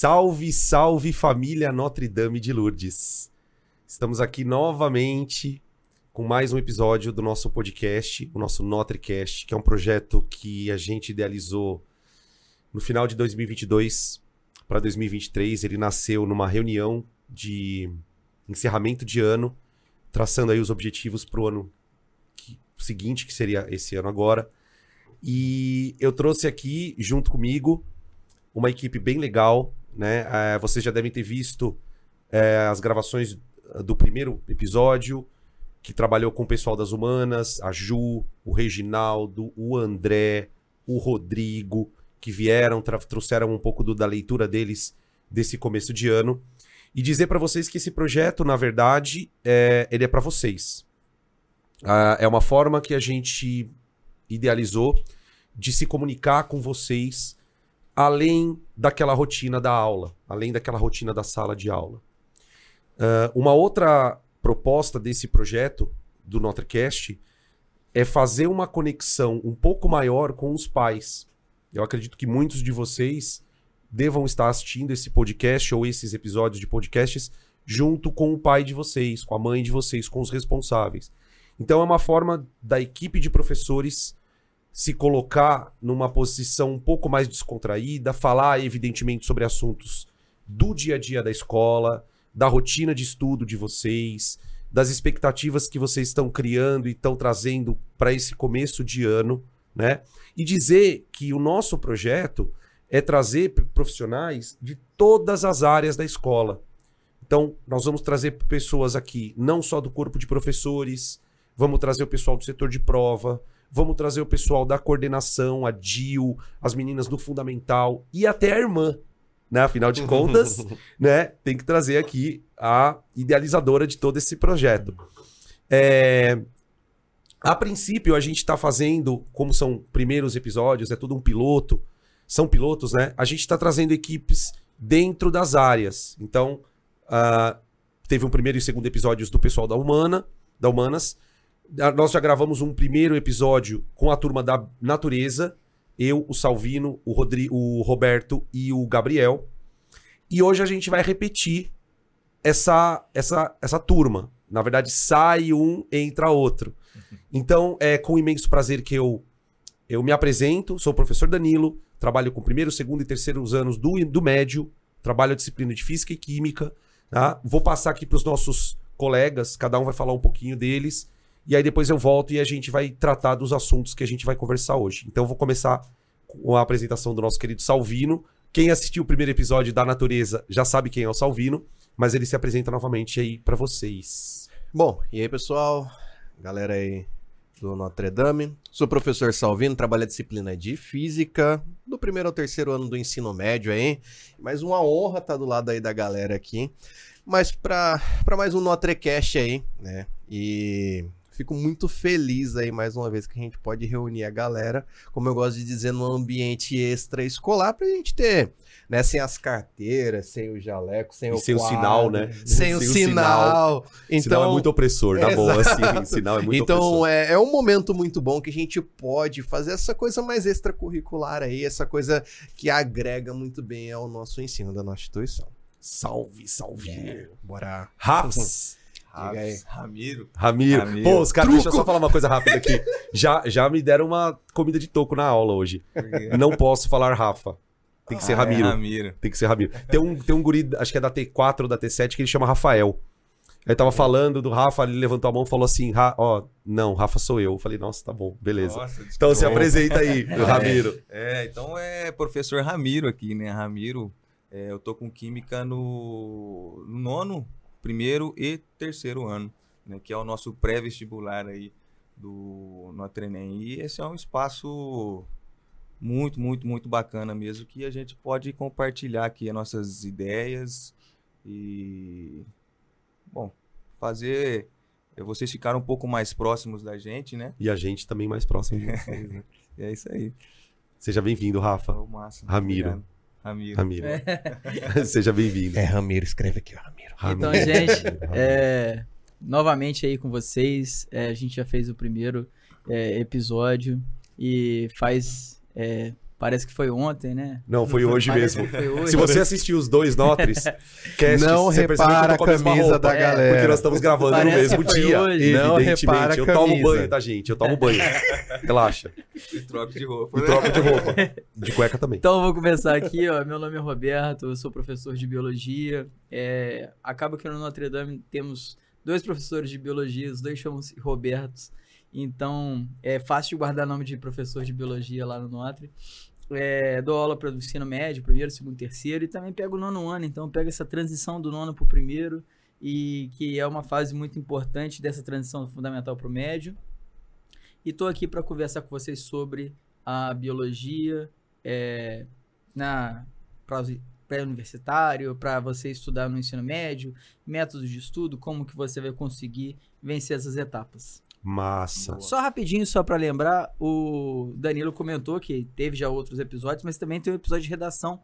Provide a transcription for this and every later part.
Salve, salve família Notre Dame de Lourdes. Estamos aqui novamente com mais um episódio do nosso podcast, o nosso NotreCast, que é um projeto que a gente idealizou no final de 2022 para 2023. Ele nasceu numa reunião de encerramento de ano, traçando aí os objetivos para o ano que, seguinte, que seria esse ano agora. E eu trouxe aqui, junto comigo, uma equipe bem legal, né? É, vocês já devem ter visto é, as gravações do primeiro episódio, que trabalhou com o pessoal das humanas, a Ju, o Reginaldo, o André, o Rodrigo, que vieram, trouxeram um pouco do, da leitura deles desse começo de ano. E dizer para vocês que esse projeto, na verdade, é, ele é para vocês. Ah, é uma forma que a gente idealizou de se comunicar com vocês além daquela rotina da aula, além daquela rotina da sala de aula. Uh, uma outra proposta desse projeto do NotreCast é fazer uma conexão um pouco maior com os pais. Eu acredito que muitos de vocês devam estar assistindo esse podcast ou esses episódios de podcasts junto com o pai de vocês, com a mãe de vocês, com os responsáveis. Então é uma forma da equipe de professores se colocar numa posição um pouco mais descontraída, falar, evidentemente, sobre assuntos do dia a dia da escola, da rotina de estudo de vocês, das expectativas que vocês estão criando e estão trazendo para esse começo de ano, né? E dizer que o nosso projeto é trazer profissionais de todas as áreas da escola. Então, nós vamos trazer pessoas aqui, não só do corpo de professores, vamos trazer o pessoal do setor de prova, Vamos trazer o pessoal da coordenação, a Dil, as meninas do fundamental e até a irmã. Né? Afinal de contas, né? Tem que trazer aqui a idealizadora de todo esse projeto. É... A princípio, a gente está fazendo, como são primeiros episódios, é tudo um piloto, são pilotos, né? A gente está trazendo equipes dentro das áreas. Então, uh, teve um primeiro e segundo episódios do pessoal da Humana, da Humanas, nós já gravamos um primeiro episódio com a turma da natureza. Eu, o Salvino, o, Rodri o Roberto e o Gabriel. E hoje a gente vai repetir essa, essa, essa turma. Na verdade, sai um, entra outro. Então, é com imenso prazer que eu, eu me apresento. Sou o professor Danilo, trabalho com primeiro, segundo e terceiro anos do, do médio, trabalho a disciplina de física e química. Tá? Vou passar aqui para os nossos colegas, cada um vai falar um pouquinho deles. E aí depois eu volto e a gente vai tratar dos assuntos que a gente vai conversar hoje. Então eu vou começar com a apresentação do nosso querido Salvino. Quem assistiu o primeiro episódio da Natureza já sabe quem é o Salvino, mas ele se apresenta novamente aí para vocês. Bom, e aí pessoal, galera aí do Notre Dame. Sou professor Salvino, trabalho a disciplina de Física, do primeiro ao terceiro ano do ensino médio aí. Mais uma honra estar do lado aí da galera aqui. Mas para mais um NotreCast aí, né? E Fico muito feliz aí mais uma vez que a gente pode reunir a galera, como eu gosto de dizer, num ambiente extraescolar pra gente ter, né, sem as carteiras, sem o jaleco, sem e o sem quadro, o sinal, né? Sem, sem o, sinal. sinal. Então, sinal é muito opressor, na boa, assim, sinal é muito então, opressor. Então, é, é um momento muito bom que a gente pode fazer essa coisa mais extracurricular aí, essa coisa que agrega muito bem ao nosso ensino da nossa instituição. Salve, salve. É, bora. Raps. Ramiro. Ramiro. Ramiro. Pô, os caras, deixa eu só falar uma coisa rápida aqui. já, já me deram uma comida de toco na aula hoje. Não posso falar Rafa. Tem que ser ah, é Ramiro. É Ramiro. Tem que ser Ramiro. Tem um, tem um guri, acho que é da T4 ou da T7, que ele chama Rafael. Aí tava falando do Rafa, ele levantou a mão e falou assim: ó, não, Rafa sou eu. Eu falei, nossa, tá bom, beleza. Nossa, então se apresenta aí, é, Ramiro. É, então é professor Ramiro aqui, né? Ramiro, é, eu tô com química no, no nono primeiro e terceiro ano, né, que é o nosso pré-vestibular aí do Notre Dame. E esse é um espaço muito, muito, muito bacana mesmo, que a gente pode compartilhar aqui as nossas ideias e, bom, fazer vocês ficarem um pouco mais próximos da gente, né? E a gente também mais próximo de vocês, né? é isso aí. Seja bem-vindo, Rafa. Oh, massa, Ramiro. Obrigado. Ramiro. Ramiro. É. Seja bem-vindo. É Ramiro, escreve aqui, Ramiro. Então, gente, é, novamente aí com vocês. É, a gente já fez o primeiro é, episódio e faz é, Parece que foi ontem, né? Não, foi hoje Parece mesmo. foi hoje. Se você assistiu os dois Notres, cast, Não você percebeu que eu repara tô com a camisa roupa, da é, galera. Porque nós estamos gravando no Parece mesmo que foi dia. hoje. Não repara a Eu tomo banho, tá, gente? Eu tomo banho. Relaxa. E troca de roupa. E troco de roupa. De cueca também. Então, eu vou começar aqui, ó. Meu nome é Roberto, eu sou professor de biologia. É, acaba que no Notre Dame temos dois professores de biologia, os dois chamam-se Robertos. Então, é fácil de guardar nome de professor de biologia lá no Notre. É, dou aula para o ensino médio, primeiro, segundo, terceiro, e também pego o nono ano. Então, pego essa transição do nono para o primeiro, e que é uma fase muito importante dessa transição do fundamental para o médio. E estou aqui para conversar com vocês sobre a biologia é, na pré-universitário, para você estudar no ensino médio, métodos de estudo, como que você vai conseguir vencer essas etapas. Massa. Só rapidinho, só para lembrar, o Danilo comentou que teve já outros episódios, mas também tem um episódio de redação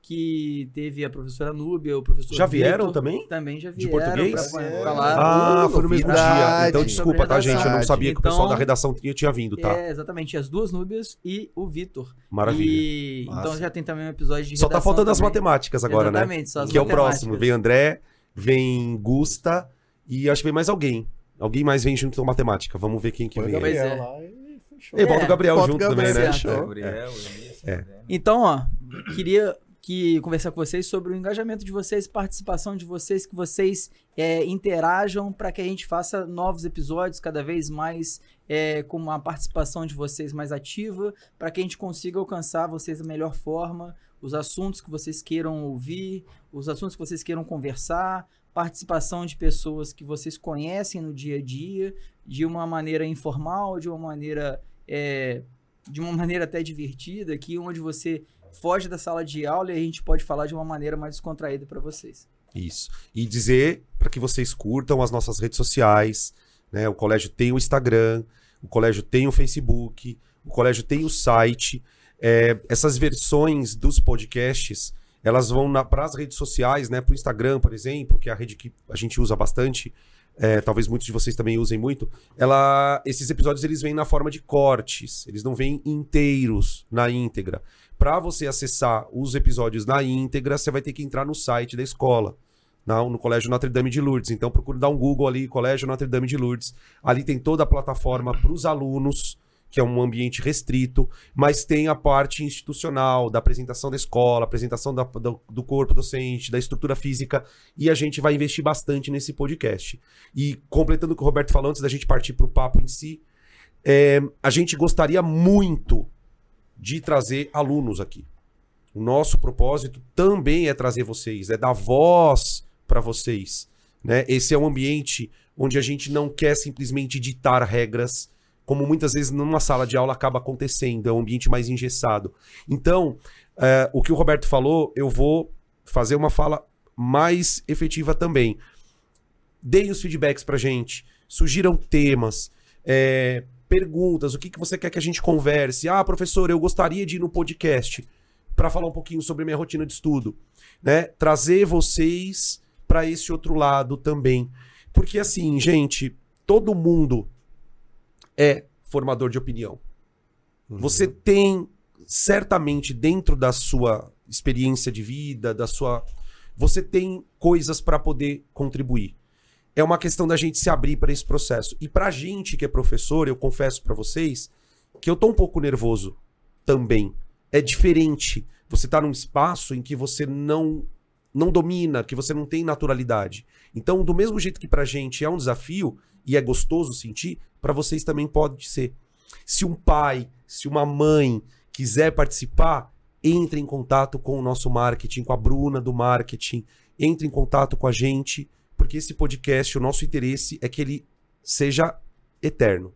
que teve a professora Núbia, o professor Já vieram Vitor, também? Também já De vieram português? pra É. falar. Ah, Uh, foi no mesmo dia. Então, desculpa, tá, gente? Eu não sabia que o pessoal Então- da redação tinha, tinha vindo, tá? É, exatamente, as duas Núbias e o Vitor. Maravilha. E, então já tem também um episódio de Só tá faltando as também. matemáticas agora, né? Exatamente, só as Que é o próximo. Vem André, vem Gusta e acho que vem mais alguém. Alguém mais vem junto com matemática. Vamos ver quem que Põe vem. Gabriel é. lá e fechou. E bota o Gabriel Bota o junto Gabriel, também, né? fechou. Gabriel, Eunice, É. André. Então, ó, queria que conversar com vocês sobre o engajamento de vocês, participação de vocês, que vocês é, interajam para que a gente faça novos episódios cada vez mais é, com uma participação de vocês mais ativa, para que a gente consiga alcançar vocês da melhor forma, os assuntos que vocês queiram ouvir, os assuntos que vocês queiram conversar, participação de pessoas que vocês conhecem no dia a dia, de uma maneira informal, de uma maneira é, de uma maneira até divertida, aqui onde você foge da sala de aula e a gente pode falar de uma maneira mais descontraída para vocês. Isso. E dizer para que vocês curtam as nossas redes sociais, né? O colégio tem o Instagram, o colégio tem o Facebook, o colégio tem o site. É, essas versões dos podcasts, elas vão para as redes sociais, né? Para o Instagram, por exemplo, que é a rede que a gente usa bastante. é, talvez muitos de vocês também usem muito. Ela, esses episódios eles vêm na forma de cortes, eles não vêm inteiros na íntegra. Para você acessar os episódios na íntegra, você vai ter que entrar no site da escola, no Colégio Notre Dame de Lourdes. Então procure dar um Google ali, Colégio Notre Dame de Lourdes. Ali tem toda a plataforma para os alunos, que é um ambiente restrito, mas tem a parte institucional, da apresentação da escola, apresentação da- do, do corpo docente, da estrutura física, e a gente vai investir bastante nesse podcast. E completando o que o Roberto falou, antes da gente partir para o papo em si, é, a gente gostaria muito de trazer alunos aqui. O nosso propósito também é trazer vocês, é dar voz para vocês. Né? Esse é um ambiente onde a gente não quer simplesmente ditar regras, como muitas vezes numa sala de aula acaba acontecendo, é um ambiente mais engessado. Então, é, o que o Roberto falou, eu vou fazer uma fala mais efetiva também. Deem os feedbacks pra gente, sugiram temas, é, perguntas, o que, que você quer que a gente converse. Ah, professor, eu gostaria de ir no podcast para falar um pouquinho sobre minha rotina de estudo, né? Trazer vocês para esse outro lado também. Porque assim, gente, todo mundo é formador de opinião. Uhum. Você tem certamente dentro da sua experiência de vida, da sua você tem coisas para poder contribuir. É uma questão da gente se abrir para esse processo. E pra gente que é professor, eu confesso para vocês que eu tô um pouco nervoso também. É diferente. Você tá num espaço em que você não não domina, que você não tem naturalidade. Então, do mesmo jeito que pra gente é um desafio e é gostoso sentir, para vocês também pode ser. Se um pai, se uma mãe quiser participar, entre em contato com o nosso marketing, com a Bruna do marketing, entre em contato com a gente, porque esse podcast, o nosso interesse é que ele seja eterno.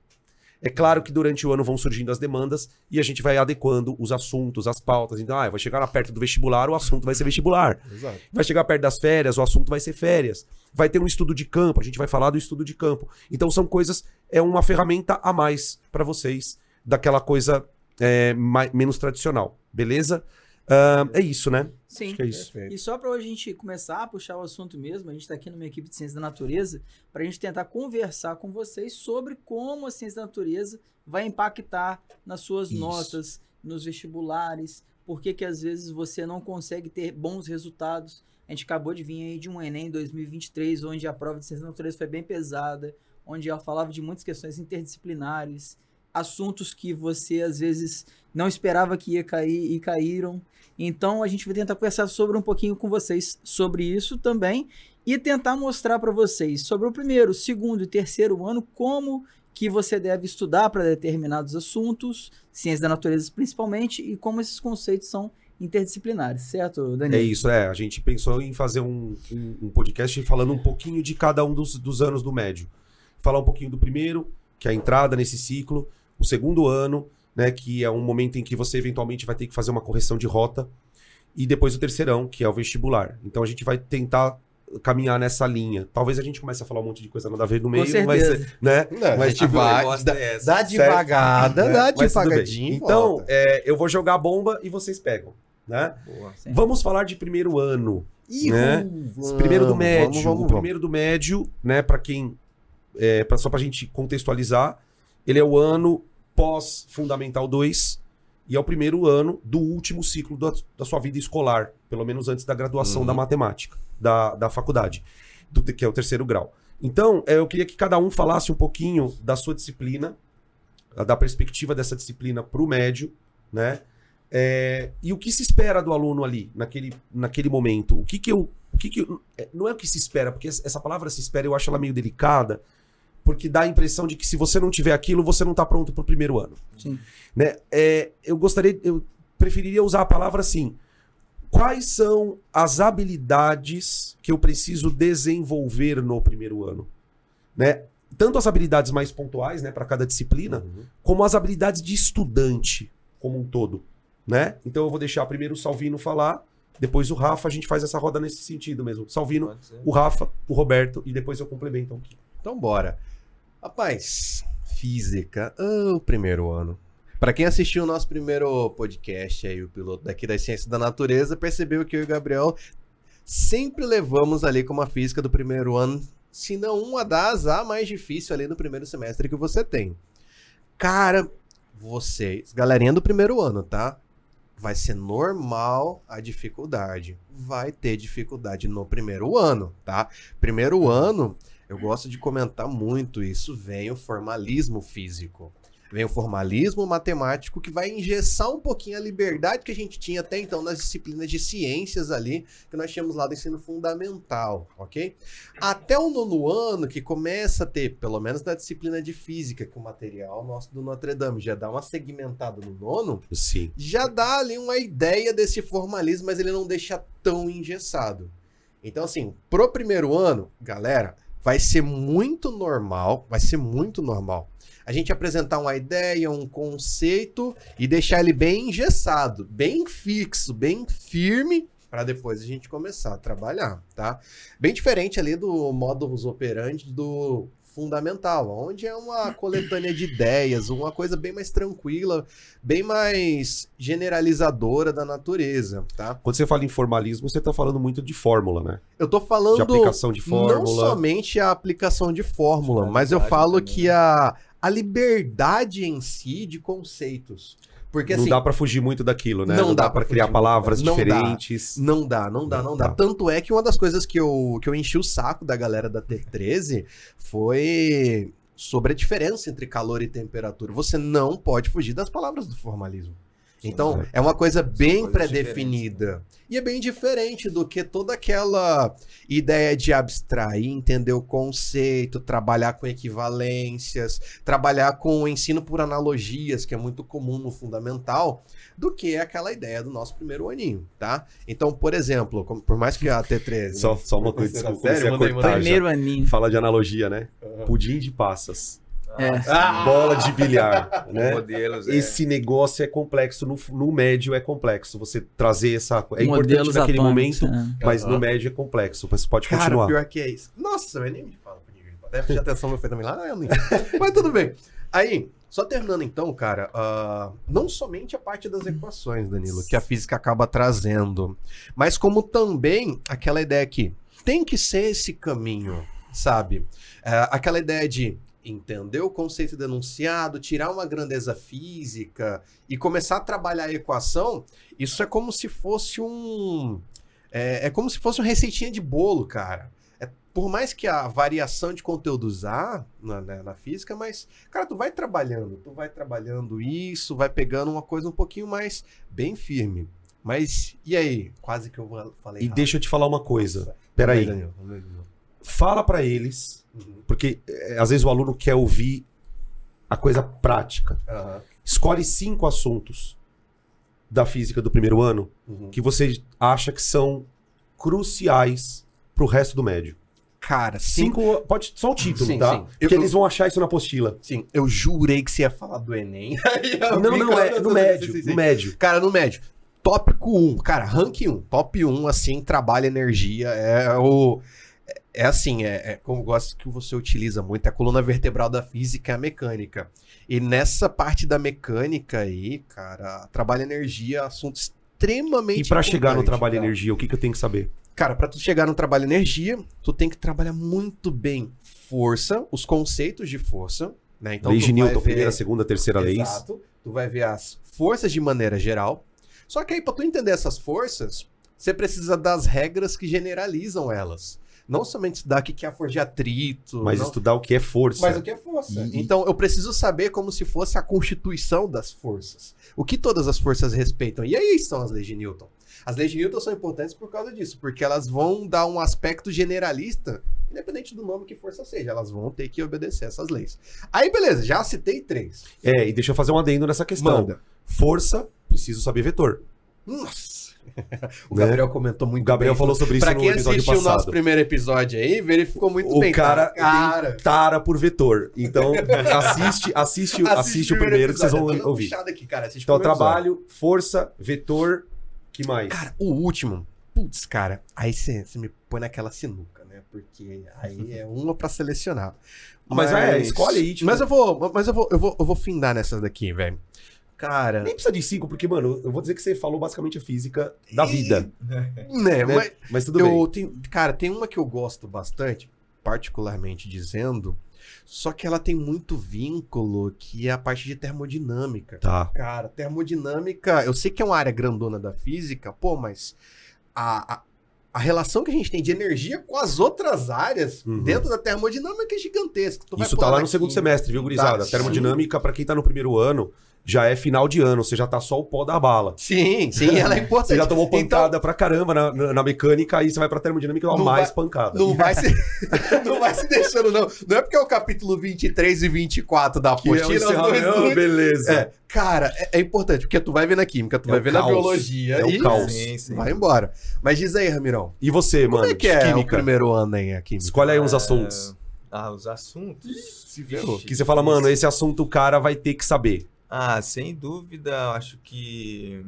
É claro que durante o ano vão surgindo as demandas e a gente vai adequando os assuntos, as pautas. Então, ah, vai chegar perto do vestibular, o assunto vai ser vestibular. Exato. Vai chegar perto das férias, o assunto vai ser férias. Vai ter um estudo de campo, a gente vai falar do estudo de campo. Então são coisas, é uma ferramenta a mais para vocês, daquela coisa é, mai- menos tradicional, beleza? Ah, é isso, né? Sim. Acho que é isso. Perfeito. E só para a gente começar a puxar o assunto mesmo, a gente está aqui numa equipe de ciência da natureza para a gente tentar conversar com vocês sobre como a ciência da natureza vai impactar nas suas Isso. notas, nos vestibulares, por que, que às vezes você não consegue ter bons resultados. A gente acabou de vir aí de um Enem 2023, onde a prova de ciência da natureza foi bem pesada, onde ela falava de muitas questões interdisciplinares, assuntos que você às vezes não esperava que ia cair e caíram. Então a gente vai tentar conversar sobre um pouquinho com vocês sobre isso também e tentar mostrar para vocês sobre o primeiro, segundo e terceiro ano como que você deve estudar para determinados assuntos, ciências da natureza principalmente, e como esses conceitos são interdisciplinares, certo, Daniel? É isso, é. A gente pensou em fazer um, um, um podcast falando um pouquinho de cada um dos, dos anos do médio. Falar um pouquinho do primeiro, que é a entrada nesse ciclo, o segundo ano, né, que é um momento em que você eventualmente vai ter que fazer uma correção de rota, e depois o terceirão, que é o vestibular. Então a gente vai tentar caminhar nessa linha. Talvez a gente comece a falar um monte de coisa nada a ver no meio, mas, né? Não, Mas, a gente tipo, vai, dá, dessa. dá devagada, É, dá mas devagadinho. Então, é, eu vou jogar a bomba e vocês pegam, né? Boa. Vamos falar de primeiro ano. Ih, né? vamos, primeiro do médio. vamos, vamos, o vamos. primeiro do médio, né, para quem é, pra, só pra gente contextualizar, ele é o ano pós fundamental 2 e é o primeiro ano do último ciclo da, da sua vida escolar, pelo menos antes da graduação Uhum. da matemática, da, da faculdade, do, que é o terceiro grau. Então, é, eu queria que cada um falasse um pouquinho da sua disciplina, da perspectiva dessa disciplina para o médio, né? É, e o que se espera do aluno ali, naquele, naquele momento? O que que eu. O que que eu- é, não é o que se espera, porque essa palavra se espera eu acho ela meio delicada, porque dá a impressão de que se você não tiver aquilo, você não está pronto para o primeiro ano. Sim. Né? É, eu gostaria, eu preferiria usar a palavra assim. Quais são as habilidades que eu preciso desenvolver no primeiro ano? Né? Tanto as habilidades mais pontuais, né, para cada disciplina, Uhum. como as habilidades de estudante como um todo, né? Então eu vou deixar primeiro o Salvino falar, depois o Rafa, a gente faz essa roda nesse sentido mesmo. Salvino, o Rafa, o Roberto e depois eu complemento aqui. Então bora. Rapaz, física, ah, o primeiro ano. Pra quem assistiu o nosso primeiro podcast aí, o piloto daqui das Ciências da Natureza, percebeu que eu e o Gabriel sempre levamos ali como a física do primeiro ano, se não uma das a mais difícil ali no primeiro semestre que você tem. Cara, vocês, galerinha do primeiro ano, tá? Vai ser normal a dificuldade. Vai ter dificuldade no primeiro ano, tá? Primeiro ano, eu gosto de comentar muito isso, vem o formalismo físico. Vem o formalismo matemático que vai engessar um pouquinho a liberdade que a gente tinha até então nas disciplinas de ciências ali, que nós tínhamos lá do ensino fundamental, ok? Até o nono ano, que começa a ter, pelo menos na disciplina de física, que o material nosso do Notre Dame já dá uma segmentada no nono, Sim. já dá ali uma ideia desse formalismo, mas ele não deixa tão engessado. Então, assim, pro primeiro ano, galera, vai ser muito normal, vai ser muito normal. A gente apresentar uma ideia, um conceito e deixar ele bem engessado, bem fixo, bem firme, para depois a gente começar a trabalhar, tá? Bem diferente ali do modus operandi do fundamental, onde é uma coletânea de ideias, uma coisa bem mais tranquila, bem mais generalizadora da natureza, tá? Quando você fala em formalismo, você tá falando muito de fórmula, né? Eu tô falando De aplicação de não fórmula. somente a aplicação de fórmula, mas eu falo também, que né? a, a liberdade em si de conceitos. Porque não assim, dá pra fugir muito daquilo, né? não dá dá pra pra criar palavras Não dá. diferentes. Não dá, não dá, não dá. Tá. Tanto é que uma das coisas que eu, que eu enchi o saco da galera da T13 foi sobre a diferença entre calor e temperatura. Você não pode fugir das palavras do formalismo. Então, é uma coisa bem pré-definida. E é bem diferente do que toda aquela ideia de abstrair, entender o conceito, trabalhar com equivalências, trabalhar com o ensino por analogias, que é muito comum no fundamental, do que aquela ideia do nosso primeiro aninho, tá? Então, por exemplo, como- por mais que a T13... Só, só uma coisa, desculpa, manda aí. já. Primeiro aninho. Fala de analogia, né? Pudim de passas. É. Ah! Bola de bilhar, né? Modelos, é. Esse negócio é complexo, no, no médio é complexo. Você trazer essa. É importante Modelos naquele atômicos, momento, né? mas no médio é complexo. Mas pode Cara, continuar. pior que é isso. Nossa, eu nem me fala. Deve prestar atenção no meu também lá, eu não Mas tudo bem. Aí, só terminando então, cara, ah, não somente a parte das equações, Danilo, que a física acaba trazendo, mas como também aquela ideia que tem que ser esse caminho, sabe? Ah, aquela ideia de entender o conceito do enunciado, tirar uma grandeza física e começar a trabalhar a equação, isso é como se fosse um. É, é como se fosse uma receitinha de bolo, cara. É, por mais que a variação de conteúdos há na, né, na física, mas, cara, tu vai trabalhando, tu vai trabalhando isso, vai pegando uma coisa um pouquinho mais bem firme. Mas, e aí? Quase que eu falei. E errado. deixa eu te falar uma coisa. Nossa. Peraí. Fala pra eles, Uhum. porque é, às vezes o aluno quer ouvir a coisa prática. Aham. Escolhe cinco assuntos da física do primeiro ano Uhum. que você acha que são cruciais pro resto do médio. Cara, cinco. Cinco, pode só o título, Sim, tá? sim. Porque Eu- eles vão achar isso na apostila. Sim, eu jurei que você ia falar do Enem. Não, não, é no médio, sim, no médio. Cara, no médio. Tópico 1. Cara, rank 1. Top 1, assim, trabalho, energia. É o. É assim, é, é como eu gosto que você utiliza muito, é a coluna vertebral da física é a mecânica. E nessa parte da mecânica aí, cara, trabalho energia assunto extremamente E pra chegar no trabalho cara. energia, o que, que eu tenho que saber? Cara, pra tu chegar no trabalho energia, tu tem que trabalhar muito bem força, os conceitos de força, né? Então lei de Newton, ver- primeira, segunda, terceira leis. Exato. Tu vai ver as forças de maneira geral. Só que aí, pra tu entender essas forças, você precisa das regras que generalizam elas. Não somente estudar o que é a força de atrito, Mas não- estudar o que é força. mas o que é força. E- Então, eu preciso saber como se fosse a constituição das forças. O que todas as forças respeitam. E aí estão as leis de Newton. As leis de Newton são importantes por causa disso, porque elas vão dar um aspecto generalista, independente do nome que força seja, elas vão ter que obedecer essas leis. Aí, beleza, já citei três. É, e deixa eu fazer um adendo nessa questão. Manda. Força, preciso saber vetor. Nossa! o Né? Gabriel comentou muito O Gabriel bem. falou sobre isso Pra no quem episódio assistiu o nosso passado. primeiro episódio aí, verificou muito O bem. cara, cara. tem tara por vetor. Então, assiste, assiste, assiste, o primeiro que vocês vão ouvir. aqui, cara. Assiste Então, o primeiro episódio. trabalho, força, vetor, que mais? Cara, o último, putz, cara, aí você me põe naquela sinuca, né? Porque aí é uma pra selecionar. Mas, é, escolhe aí, tipo- Mas eu vou, mas eu vou, eu vou, eu vou findar nessas daqui, velho. Cara, Nem precisa de cinco, porque, mano, eu vou dizer que você falou basicamente a física da vida. né, mas Mas tudo eu bem. tenho, cara, tem uma que eu gosto bastante, particularmente dizendo, só que ela tem muito vínculo, que é a parte de termodinâmica. Tá. Cara, termodinâmica, eu sei que é uma área grandona da física, pô, mas a, a, a relação que a gente tem de energia com as outras áreas Uhum. dentro da termodinâmica é gigantesca. Tu Isso tá lá no segundo semestre, viu, gurizada? Tá, Termodinâmica, pra quem tá no primeiro ano, já é final de ano. Você já tá só o pó da bala. Sim, sim, ela é Você importante. já tomou Então, pancada pra caramba na, na- na mecânica, aí você vai pra termodinâmica e dá Não mais vai- pancada. Não vai, se, não vai se deixando, não. Não é porque é o capítulo 23 e 24 da é o apostila. encerramento, últimos- beleza. É, cara, é, é importante, porque tu vai ver na química, tu É vai o ver na caos. biologia É o e caos. Sim, sim. vai embora. Mas diz aí, Ramirão, E você, como mano? é que é o química. primeiro ano aí, a química? Escolhe aí uns É, assuntos. Ah, os assuntos? Se ferrou. Que você fala, mano, esse assunto o cara vai ter que saber. Ah, sem dúvida, acho que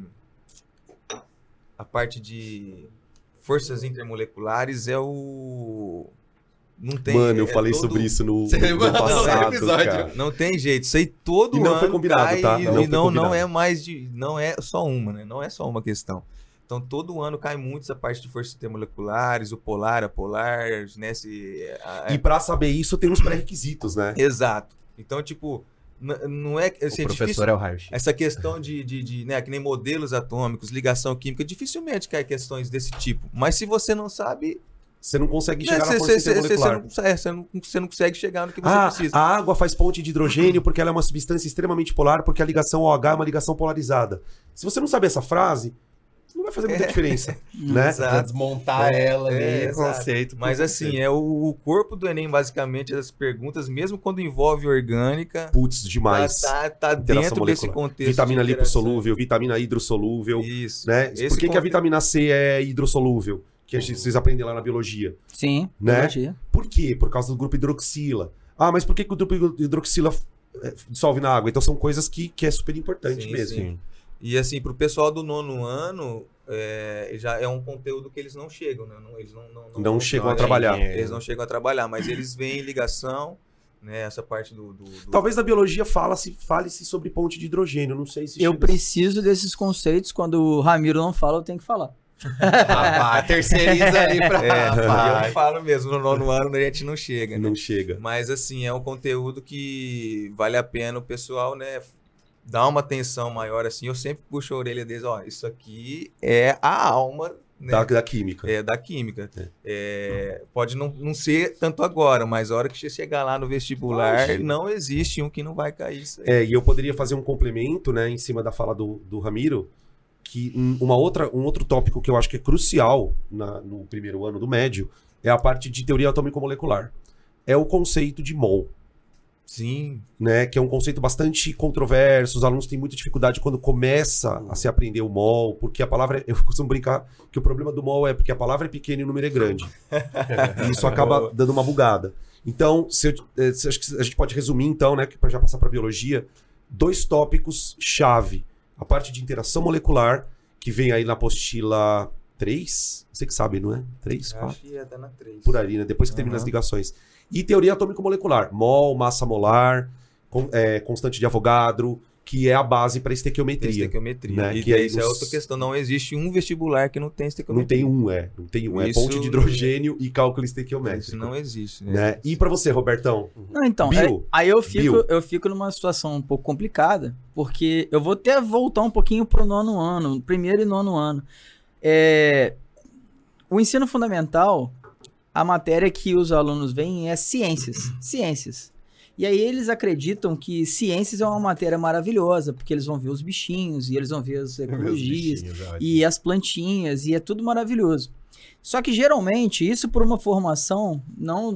a parte de forças intermoleculares é o. Não tem. mano, eu é falei todo- sobre isso no, Você no passado, episódio. cara. Não tem jeito, isso aí todo E não ano foi combinado, cai tá? e Não não, foi não, combinado. é mais de. Não é só uma, né? Não é só uma questão. Então todo ano cai muito essa parte de forças intermoleculares, o polar, a polar, né? Se, a- E pra saber isso, tem uns pré-requisitos, né? Exato. Então, tipo, não é. O Assim, é professor difícil- é o raio-x. essa questão de, de, de, né, que nem modelos atômicos, ligação química, dificilmente cai questões desse tipo. Mas se você não sabe, Você não consegue né, chegar você, na força você- você- não, é, você não- você não consegue chegar no que você Ah, precisa. a água faz ponte de hidrogênio porque ela é uma substância extremamente polar, porque a ligação OH é uma ligação polarizada. Se você não sabe essa frase, não vai fazer muita É. diferença, né? Exato. Desmontar É, ela é, conceito. Mas assim, é o, o corpo do Enem, basicamente, as perguntas, mesmo quando envolve orgânica, Putz, tá, demais. tá, tá Interação dentro desse molecular. contexto. Vitamina de lipossolúvel, vitamina hidrossolúvel, Isso. né? Esse Por que, que a vitamina C é hidrossolúvel? Que a gente- vocês aprendem lá na biologia. Sim, Né? biologia. Por quê? Por causa do grupo hidroxila. Ah, mas por que, que o grupo hidroxila eh, dissolve na água? Então são coisas que, que é super importante Sim, mesmo. sim. E assim, pro pessoal do nono ano, é, já é um conteúdo que eles não chegam, né? Não, eles não, não, Não chegam a trabalhar. Eles não chegam a trabalhar, mas eles veem ligação, né? Essa parte do. do- do- Talvez na biologia fala-se fale-se sobre ponte de hidrogênio. Não sei se Eu preciso desses conceitos. Quando o Ramiro não fala, eu tenho que falar. Rapaz, terceiriza ali pra É, eu rapaz. falo mesmo, no nono ano a gente não chega, né? Não chega. Mas assim, é um conteúdo que vale a pena o pessoal, né, dar uma atenção maior assim. Eu sempre puxo a orelha deles, ó, isso aqui é a alma, né? Da, da química. É, da química. É. É, pode não, não ser tanto agora, mas a hora que você chegar lá no vestibular, Imagina. não existe um que não vai cair isso aí. É, e eu poderia fazer um complemento, né, em cima da fala do, do Ramiro, que um- uma outra, um outro tópico que eu acho que é crucial na- no primeiro ano do médio é a parte de teoria atômico-molecular. É o conceito de mol, Sim, né, que é um conceito bastante controverso, os alunos têm muita dificuldade quando começa a se aprender o mol, porque a palavra, é- eu costumo brincar que o problema do mol é porque a palavra é pequena e o número é grande. E isso acaba dando uma bugada. Então, se eu- eh, se- acho que a gente pode resumir, então, né, para já passar para biologia, dois tópicos chave. A parte de interação molecular, que vem aí na apostila 3, você que sabe, não é? 3, 4? acho que ia dar na 3. Por ali, né? Depois que termina Aham. as ligações. E teoria atômico-molecular, mol, massa molar, con- eh, constante de Avogadro, que é a base para estequiometria. Estequiometria. né? E Que aí isso é nos- outra questão. Não existe um vestibular que não tem Não estequiometria. tem um, é. Não tem um. É Isso- ponte de hidrogênio e cálculo estequiométrico. Isso não existe. Né? né? E para você, Robertão? Não, então, Bio. é- aí eu fico, Bio. eu fico numa situação um pouco complicada, porque eu vou até voltar um pouquinho pro nono ano, primeiro e nono ano. É, o ensino fundamental, a matéria que os alunos veem é ciências, ciências. E aí eles acreditam que ciências é uma matéria maravilhosa, porque eles vão ver os bichinhos e eles vão ver as ecologias e as plantinhas, e é tudo maravilhoso. Só que geralmente, isso por uma formação não.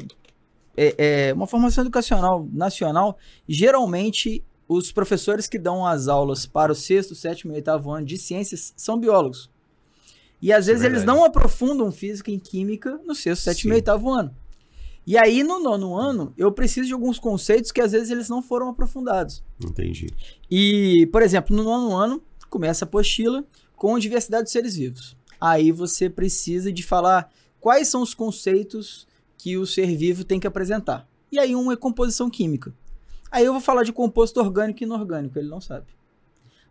É, é uma formação educacional nacional, geralmente os professores que dão as aulas para o sexto, sétimo e oitavo ano de ciências são biólogos. E às Isso é vezes eles não aprofundam física e química no sexto, sétimo e oitavo ano. E aí, no nono ano, eu preciso de alguns conceitos que às vezes eles não foram aprofundados. Entendi. E, por exemplo, no nono ano, começa a apostila com diversidade de seres vivos. Aí você precisa de falar quais são os conceitos que o ser vivo tem que apresentar. E aí um é composição química. Aí eu vou falar de composto orgânico e inorgânico, ele não sabe.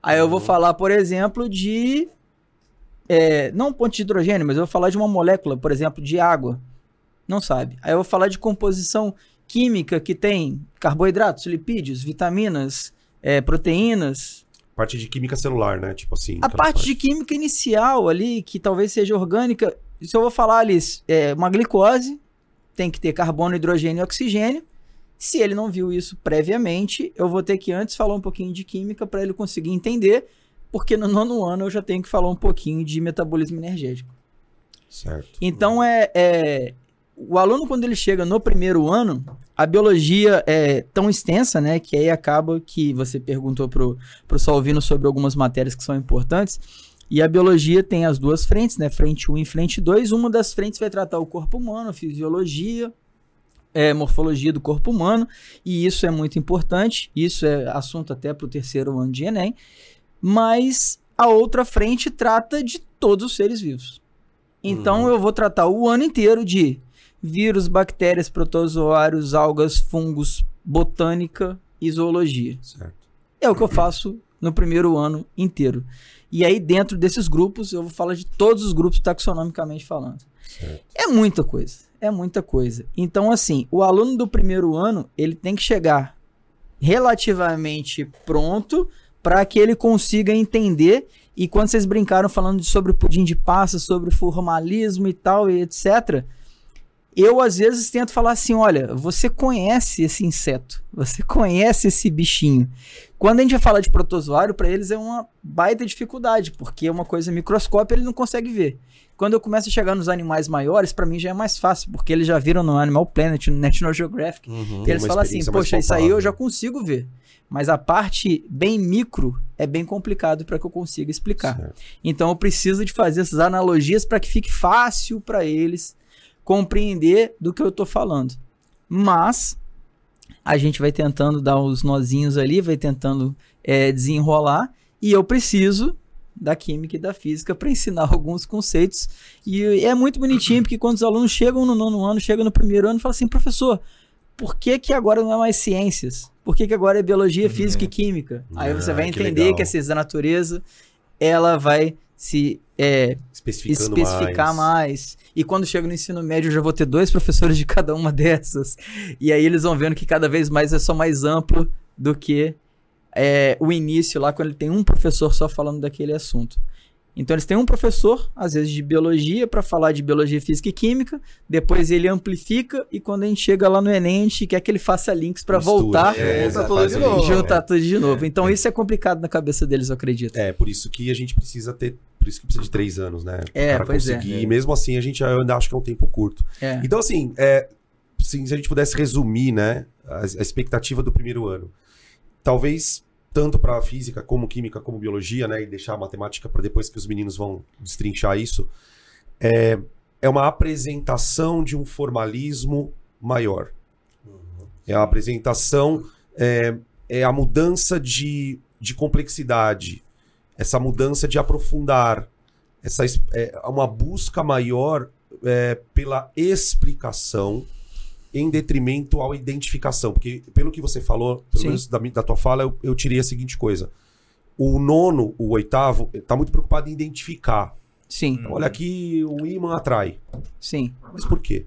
Aí eu vou Uhum. falar, por exemplo, de. É, não ponto de hidrogênio, mas eu vou falar de uma molécula, por exemplo, de água. Não sabe. Aí eu vou falar de composição química que tem carboidratos, lipídios, vitaminas, é, proteínas. Parte de química celular, né? Tipo assim. A aquela parte de química inicial ali, que talvez seja orgânica, se eu vou falar ali, é, uma glicose, tem que ter carbono, hidrogênio e oxigênio. Se ele não viu isso previamente, eu vou ter que antes falar um pouquinho de química para ele conseguir entender, porque no nono ano eu já tenho que falar um pouquinho de metabolismo energético. Certo. Então é, é- o aluno quando ele chega no primeiro ano, a biologia é tão extensa, né, que aí acaba que você perguntou pro pro Salvino sobre algumas matérias que são importantes. E a biologia tem as duas frentes, né, frente 1 e frente 2. Uma das frentes vai tratar o corpo humano, a fisiologia, é, morfologia do corpo humano, e isso é muito importante. Isso é assunto até para o terceiro ano de Enem. Mas a outra frente trata de todos os seres vivos. Então Uhum. eu vou tratar o ano inteiro de vírus, bactérias, protozoários, algas, fungos, botânica e zoologia. Certo. É o que eu faço no primeiro ano inteiro. E aí, dentro desses grupos, eu vou falar de todos os grupos taxonomicamente falando. Certo. É muita coisa. É muita coisa. Então, assim, o aluno do primeiro ano, ele tem que chegar relativamente pronto para que ele consiga entender. E quando vocês brincaram falando sobre pudim de passa, sobre formalismo e tal, e etc., eu às vezes tento falar assim: olha, você conhece esse inseto, você conhece esse bichinho. Quando a gente vai falar de protozoário, para eles é uma baita dificuldade, porque é uma coisa microscópia, ele não consegue ver. Quando eu começo a chegar nos animais maiores, para mim já é mais fácil, porque eles já viram no Animal Planet, no National Geographic. Uhum. Eles falam assim: poxa, isso aí eu já consigo ver. Mas a parte bem micro é bem complicado para que eu consiga explicar. Certo. Então eu preciso de fazer essas analogias para que fique fácil para eles compreender do que eu tô falando. Mas a gente vai tentando dar os nozinhos ali, vai tentando é, desenrolar e eu preciso da química e da física para ensinar alguns conceitos. E é muito bonitinho porque quando os alunos chegam no nono ano, chegam no primeiro ano, falam assim, professor, por que, que agora não é mais ciências? Por que, que agora é biologia, física e química? Aí você Ah, vai que entender legal. que a ciência da natureza ela vai se é, especificar mais. mais. E quando chega no ensino médio, eu já vou ter dois professores de cada uma dessas. E aí eles vão vendo que cada vez mais é só mais amplo do que é, o início lá, quando ele tem um professor só falando daquele assunto. Então eles têm um professor, às vezes de biologia, para falar de biologia, física e química. Depois ele amplifica e quando a gente chega lá no Enem, a gente quer que ele faça links para voltar É, tudo de novo. e juntar tudo de novo. Então isso é complicado na cabeça deles, eu acredito. É, por isso que a gente precisa ter. Por isso que precisa de três anos, né? É, cara pois é. conseguir. E mesmo assim, a gente eu ainda acho que é um tempo curto. É. Então, assim, é, assim, se a gente pudesse resumir, né, a, a expectativa do primeiro ano. Talvez tanto para física como química como biologia, né, e deixar a matemática para depois que os meninos vão destrinchar isso, é, é uma apresentação de um formalismo maior. É a apresentação, é, é a mudança de, de complexidade, essa mudança de aprofundar, essa es- é uma busca maior é, pela explicação em detrimento à identificação. Porque, pelo que você falou, pelo Sim. menos da, da tua fala, eu, eu tirei a seguinte coisa. O nono, o oitavo, está muito preocupado em identificar. Sim, Então, olha aqui, o ímã atrai. sim. Mas por quê?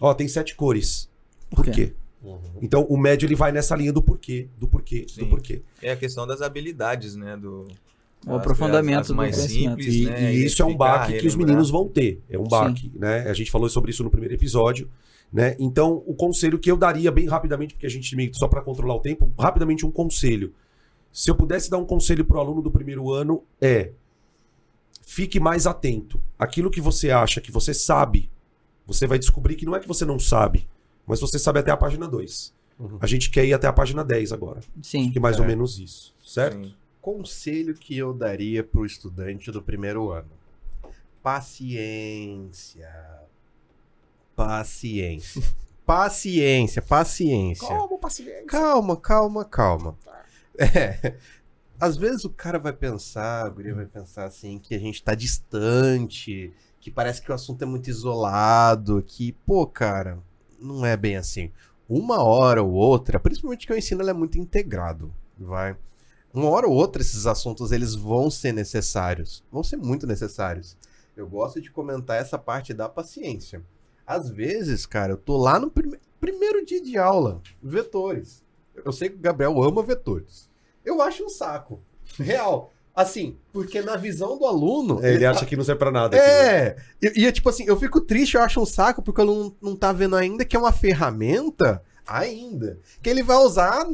Ó, tem sete cores. Por, Por quê? quê? Então, o médio ele vai nessa linha do porquê, do porquê, do Sim. porquê. É a questão das habilidades, né? Do, O as- aprofundamento as do mais simples, E, né? e isso é um baque que os meninos vão ter. É um baque, né? A gente falou sobre isso no primeiro episódio, né? Então, o conselho que eu daria bem rapidamente, porque a gente meio que só para controlar o tempo, rapidamente um conselho. Se eu pudesse dar um conselho pro aluno do primeiro ano é fique mais atento. Aquilo que você acha que você sabe, você vai descobrir que não é que você não sabe, mas você sabe até a página 2. Uhum. A gente quer ir até a página 10 agora. Sim. Que mais ou É. menos isso, certo? Sim. Conselho que eu daria pro estudante do primeiro ano. Paciência. Paciência. Paciência, paciência. paciência. Calma, calma, calma. É. Às vezes o cara vai pensar, a guria vai pensar assim, que a gente tá distante, que parece que o assunto é muito isolado, que, pô, cara, não é bem assim. Uma hora ou outra, principalmente que o ensino é muito integrado, vai. Uma hora ou outra esses assuntos eles vão ser necessários, vão ser muito necessários. Eu gosto de comentar essa parte da paciência. Às vezes, cara, eu tô lá no prime- primeiro dia de aula, vetores. Eu sei que o Gabriel ama vetores. Eu acho um saco. Real. Assim, porque na visão do aluno. É, ele acha que não serve pra nada. É, e, e, tipo assim, eu fico triste, eu acho um saco, porque o aluno não tá vendo ainda que é uma ferramenta, ainda, que ele vai usar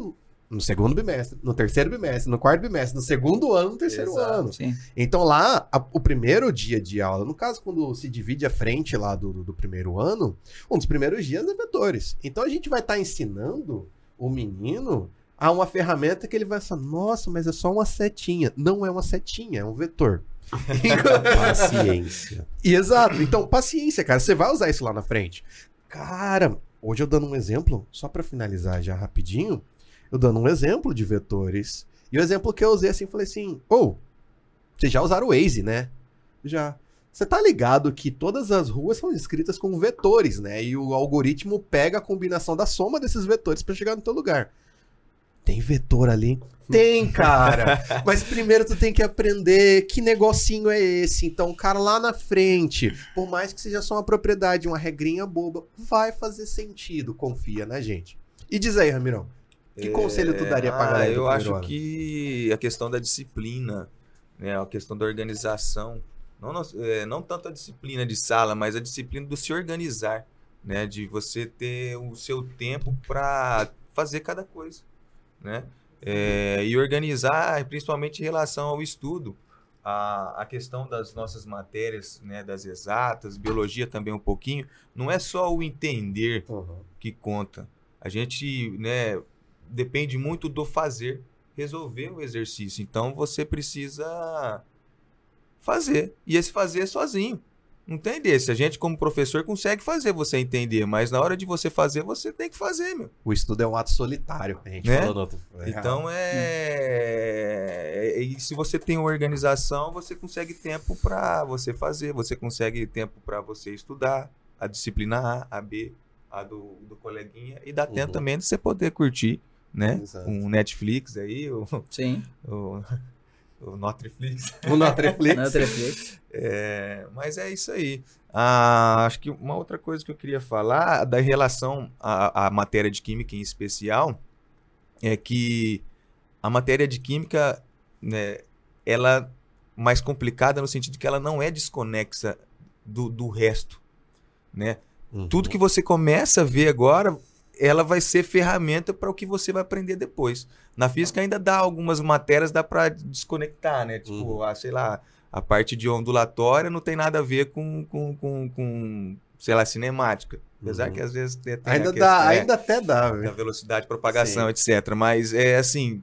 no, segundo bimestre, no terceiro bimestre, no quarto bimestre, no segundo ano, no terceiro Exato. ano. Sim. Então lá, a- o primeiro dia de aula, no caso, quando se divide a frente lá do, do, do primeiro ano, um dos primeiros dias é vetores. Então a gente vai estar ensinando o menino a uma ferramenta que ele vai falar, nossa, mas é só uma setinha. Não é uma setinha, é um vetor. Paciência. E exato. Então, paciência, cara. Você vai usar isso lá na frente. Cara, hoje eu dando um exemplo, só pra finalizar já rapidinho, eu dando um exemplo de vetores. E o exemplo que eu usei assim, falei assim: "Ou, vocês já usaram o Waze, né?" Já. Você tá ligado que todas as ruas são escritas com vetores, né? E o algoritmo pega a combinação da soma desses vetores pra chegar no teu lugar. Tem vetor ali? Tem, cara. Mas primeiro tu tem que aprender que negocinho é esse. Então, o cara lá na frente, por mais que seja só uma propriedade, uma regrinha boba, vai fazer sentido. Confia na gente. E diz aí, Ramirão. Que conselho tu daria pra ah, galera Eu acho ano? que a questão da disciplina, né, a questão da organização, não, não, é, não tanto a disciplina de sala, mas a disciplina do se organizar, né, de você ter o seu tempo para fazer cada coisa, né, É, e organizar, principalmente em relação ao estudo, a, a questão das nossas matérias, né, das exatas, biologia também um pouquinho, não é só o entender que conta. A gente, né, depende muito do fazer, resolver o exercício. Então você precisa fazer. E esse fazer é sozinho. Não tem desse. A gente, como professor, consegue fazer você entender, mas na hora de você fazer, você tem que fazer, meu. O estudo é um ato solitário. A gente Né? falou no outro. é Então é... E se você tem uma organização, você consegue tempo para você fazer, você consegue tempo para você estudar a disciplina A, a B, a do, do coleguinha, e dá tempo Uhum. também de você poder curtir, né? Exato. Um Netflix aí, o, Sim. o, O Notriflix. O Notreflix. Na Netflix. É, mas é isso aí. Ah, acho que uma outra coisa que eu queria falar da relação à, à matéria de química em especial é que a matéria de química, né, ela mais complicada no sentido que ela não é desconexa do, do resto, né? Uhum. Tudo que você começa a ver agora, ela vai ser ferramenta para o que você vai aprender depois. Na física ainda dá algumas matérias, dá para desconectar, né? Tipo, Uhum. ah, sei lá, a parte de ondulatória não tem nada a ver com, com, com, com sei lá, cinemática. Apesar Uhum. que às vezes tem a Ainda questão, dá, é, ainda até dá, da velho. velocidade de propagação, etc. Mas é assim,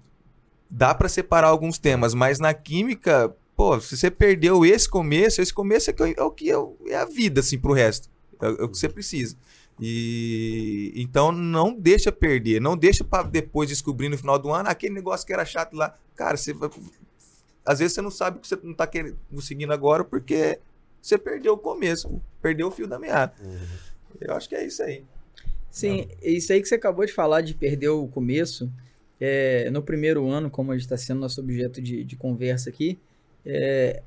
dá para separar alguns temas, mas na química, pô, se você perdeu esse começo, esse começo é, que é o que é, é a vida assim pro resto. É, o é o que você precisa. E então não deixa perder, não deixa para depois descobrir no final do ano "Ah, aquele negócio que era chato lá. Cara, você vai às vezes você não sabe que você não tá querendo, conseguindo agora porque você perdeu o começo, perdeu o fio da meada. Uhum. Eu acho que é isso aí. Sim, isso aí que você acabou de falar de perder o começo, é, no primeiro ano, como a gente está sendo nosso objeto de, de conversa aqui, é,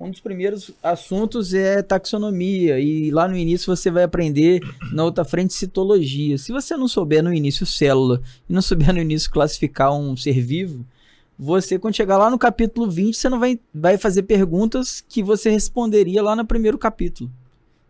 um dos primeiros assuntos é taxonomia, e lá no início você vai aprender, na outra frente, citologia. Se você não souber no início célula, e não souber no início classificar um ser vivo, você, quando chegar lá no capítulo 20, você não vai, vai fazer perguntas que você responderia lá no primeiro capítulo.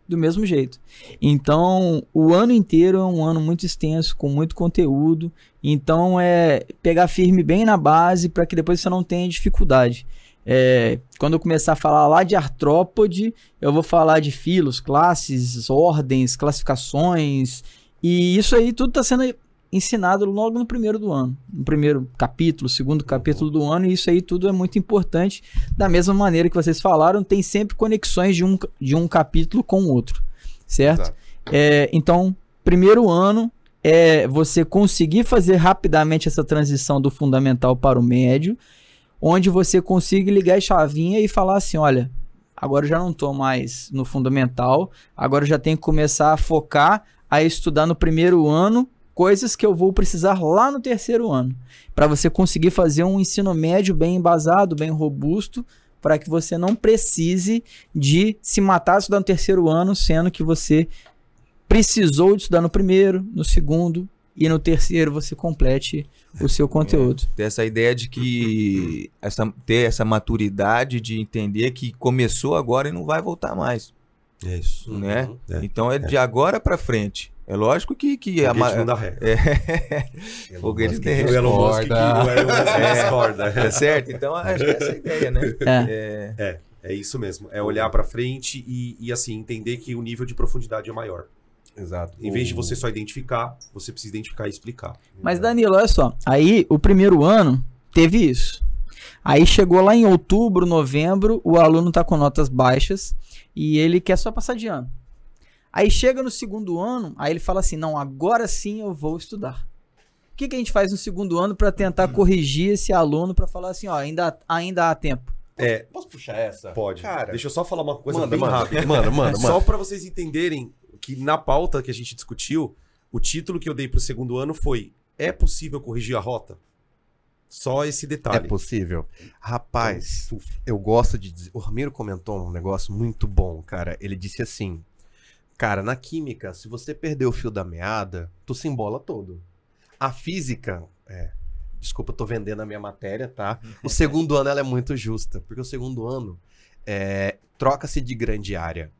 Do mesmo jeito. Então, o ano inteiro é um ano muito extenso, com muito conteúdo. Então, é pegar firme bem na base para que depois você não tenha dificuldade. É, quando eu começar a falar lá de artrópode, eu vou falar de filos, classes, ordens, classificações. E isso aí tudo está sendo ensinado logo no primeiro do ano. No primeiro capítulo, segundo capítulo do ano. E isso aí tudo é muito importante. Da mesma maneira que vocês falaram, tem sempre conexões de um, de um capítulo com o outro. Certo? É, então, primeiro ano é você conseguir fazer rapidamente essa transição do fundamental para o médio, onde você consiga ligar a chavinha e falar assim, olha, agora eu já não estou mais no fundamental, agora eu já tenho que começar a focar a estudar no primeiro ano coisas que eu vou precisar lá no terceiro ano, para você conseguir fazer um ensino médio bem embasado, bem robusto, para que você não precise de se matar estudar no terceiro ano, sendo que você precisou de estudar no primeiro, no segundo e no terceiro você complete o seu conteúdo. ter essa ideia de que essa, ter essa maturidade de entender que começou agora e não vai voltar mais, É isso. Uhum. né? É. Então é de agora pra frente. É lógico que, que a ma- não dá ré. é, Elon Foguete tem- O Elon Musk que discorda. o Elon Musk discorda. é certo. Então acho que essa é a ideia, né? É. É, É isso mesmo. É olhar pra frente e, e, assim, entender que o nível de profundidade é maior. Exato. Em vez de você só identificar, você precisa identificar e explicar. Mas Danilo, olha só, aí o primeiro ano teve isso. Aí chegou lá em outubro, novembro, o aluno tá com notas baixas e ele quer só passar de ano. Aí chega no segundo ano, aí ele fala assim: "Não, agora sim eu vou estudar". O que, que a gente faz no segundo ano para tentar corrigir esse aluno para falar assim, ó, ainda ainda há tempo? É, Posso puxar essa? pode. Cara, Deixa eu só falar uma coisa manda, bem manda, rápida. manda, manda, Só manda. pra vocês entenderem que na pauta que a gente discutiu, o título que eu dei pro segundo ano foi É possível corrigir a rota? Só esse É detalhe. possível. Rapaz, eu gosto de dizer. O Ramiro comentou um negócio muito bom, cara. Ele disse assim: Cara, na química, se você perder o fio da meada, tu se embola todo. A física, é. Desculpa, eu tô vendendo a minha matéria, tá? O segundo ano ela é muito justa, porque o segundo ano é, troca-se de grande área.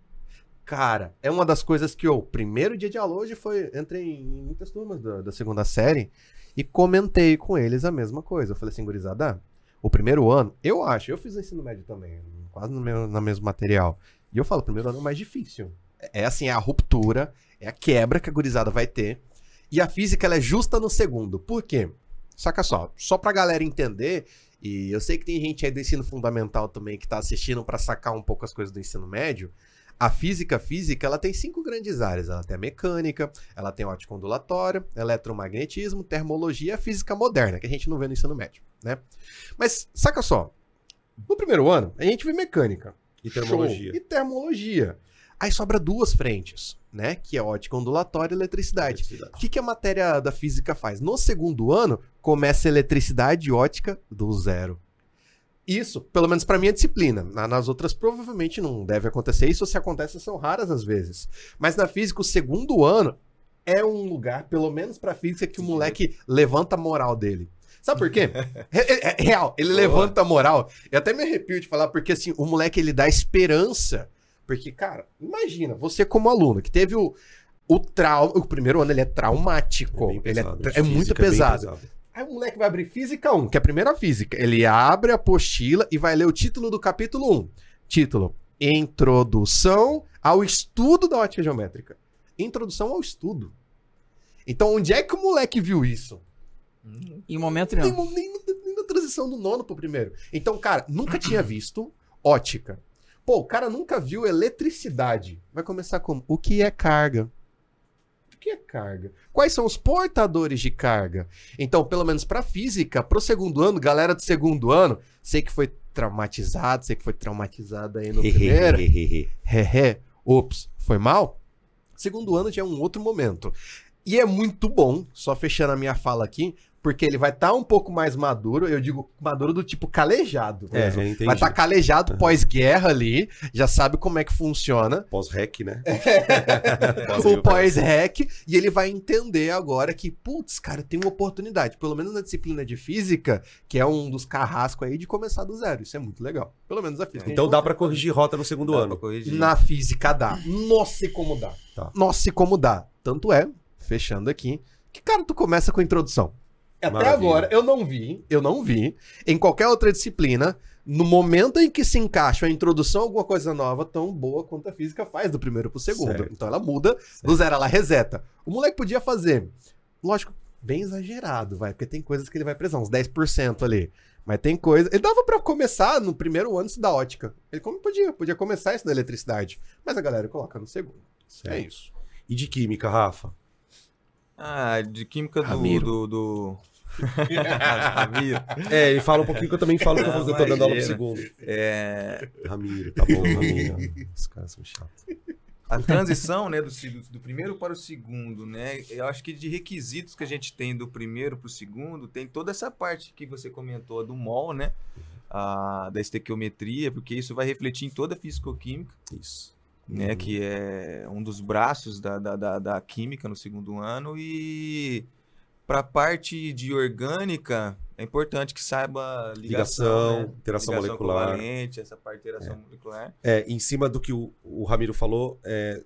Cara, é uma das coisas que eu, primeiro dia de aula hoje foi, entrei em muitas turmas da, da segunda série e comentei com eles a mesma coisa. Eu falei assim, gurizada, o primeiro ano, eu acho, eu fiz o ensino médio também, quase no, meu, no mesmo material. E eu falo, o primeiro ano é o mais difícil. É é assim, é a ruptura, é a quebra que a gurizada vai ter. E a física, ela é justa no segundo. Por quê? Saca só, só pra galera entender, e eu sei que tem gente aí do ensino fundamental também que tá assistindo pra sacar um pouco as coisas do ensino médio. A física física, ela tem cinco grandes áreas. Ela tem a mecânica, ela tem ótica ondulatória, eletromagnetismo, termologia e a física moderna, que a gente não vê no ensino médio, né? Mas, saca só, no primeiro ano, a gente vê mecânica. E termologia. Show. E termologia. Aí sobra duas frentes, né? Que é ótica ondulatória e eletricidade. O que, que a matéria da física faz? No segundo ano, começa eletricidade e ótica do zero. Isso, pelo menos pra minha disciplina. Na- Nas outras, provavelmente não deve acontecer isso, ou se acontece, são raras as vezes. Mas na física, o segundo ano é um lugar, pelo menos pra física, que o moleque levanta a moral dele. Sabe por quê? É, é- é real, ele Boa. levanta a moral. Eu até me arrepio de falar, porque assim, o moleque ele dá esperança. Porque, cara, imagina, você como aluno, que teve o, o trauma. O primeiro ano ele é traumático. bem ele é, pesado. é Física muito bem pesado. Aí o moleque vai abrir Física 1, que é a primeira física. Ele abre a apostila e vai ler o título do capítulo 1. Título: Introdução ao estudo da ótica geométrica. Introdução ao estudo. Então, onde é que o moleque viu isso? Em momento nenhum. nem, nem na transição do nono pro primeiro. Então, cara, nunca tinha visto ótica. Pô, o cara nunca viu eletricidade. Vai começar como? O que é carga? O que é carga? Quais são os portadores de carga? Então, pelo menos pra física, pro segundo ano, galera do segundo ano, sei que foi traumatizado, sei que foi traumatizado aí no primeiro. Ops, foi mal? Segundo ano já é um outro momento. E é muito bom, só fechando a minha fala aqui, porque ele vai estar um pouco mais maduro, eu digo maduro do tipo calejado. É, vai estar calejado pós-guerra ali, já sabe como é que funciona. Pós-rec, né? o pós-rec, e ele vai entender agora que, putz, cara, tem uma oportunidade, pelo menos na disciplina de física, que é um dos carrascos aí de começar do zero. Isso é muito legal. Pelo menos a física. Então dá pra corrigir rota no segundo Dá ano. Na física dá. Nossa, e como dá. Tá. Nossa, e como dá. Tanto é, fechando aqui, que, cara, tu começa com a introdução. Até Maravilha. agora, eu não vi, eu não vi, em qualquer outra disciplina, no momento em que se encaixa a introdução a alguma coisa nova, tão boa quanto a física faz do primeiro pro segundo. Certo. Então ela muda, do zero ela reseta. O moleque podia fazer, lógico, bem exagerado, vai, porque tem coisas que ele vai precisar, uns 10% ali. Mas tem coisa. Ele dava pra começar no primeiro ano isso da ótica. Ele como podia, podia começar isso da eletricidade. Mas a galera coloca no segundo. É Certo. isso. E de química, Rafa? Ah, de química do. Ramiro. do, do... Ramiro. É, ele fala um pouquinho que eu também falo que eu Ah, eu tô dando aula pro segundo. É, Ramiro, tá bom, Ramiro. Os caras são chatos. a transição, né, do, do, do primeiro para o segundo, né? Eu acho que de requisitos que a gente tem do primeiro para o segundo, tem toda essa parte que você comentou do MOL, né? A, da estequiometria, porque isso vai refletir em toda a fisicoquímica, Isso. Né? Uhum. Que é um dos braços da, da, da, da química no segundo ano. E para a parte de orgânica, é importante que saiba ligação, Ligação, né? interação Ligação molecular. covalente, essa parte de interação molecular. É, em cima do que o, o Ramiro falou, é,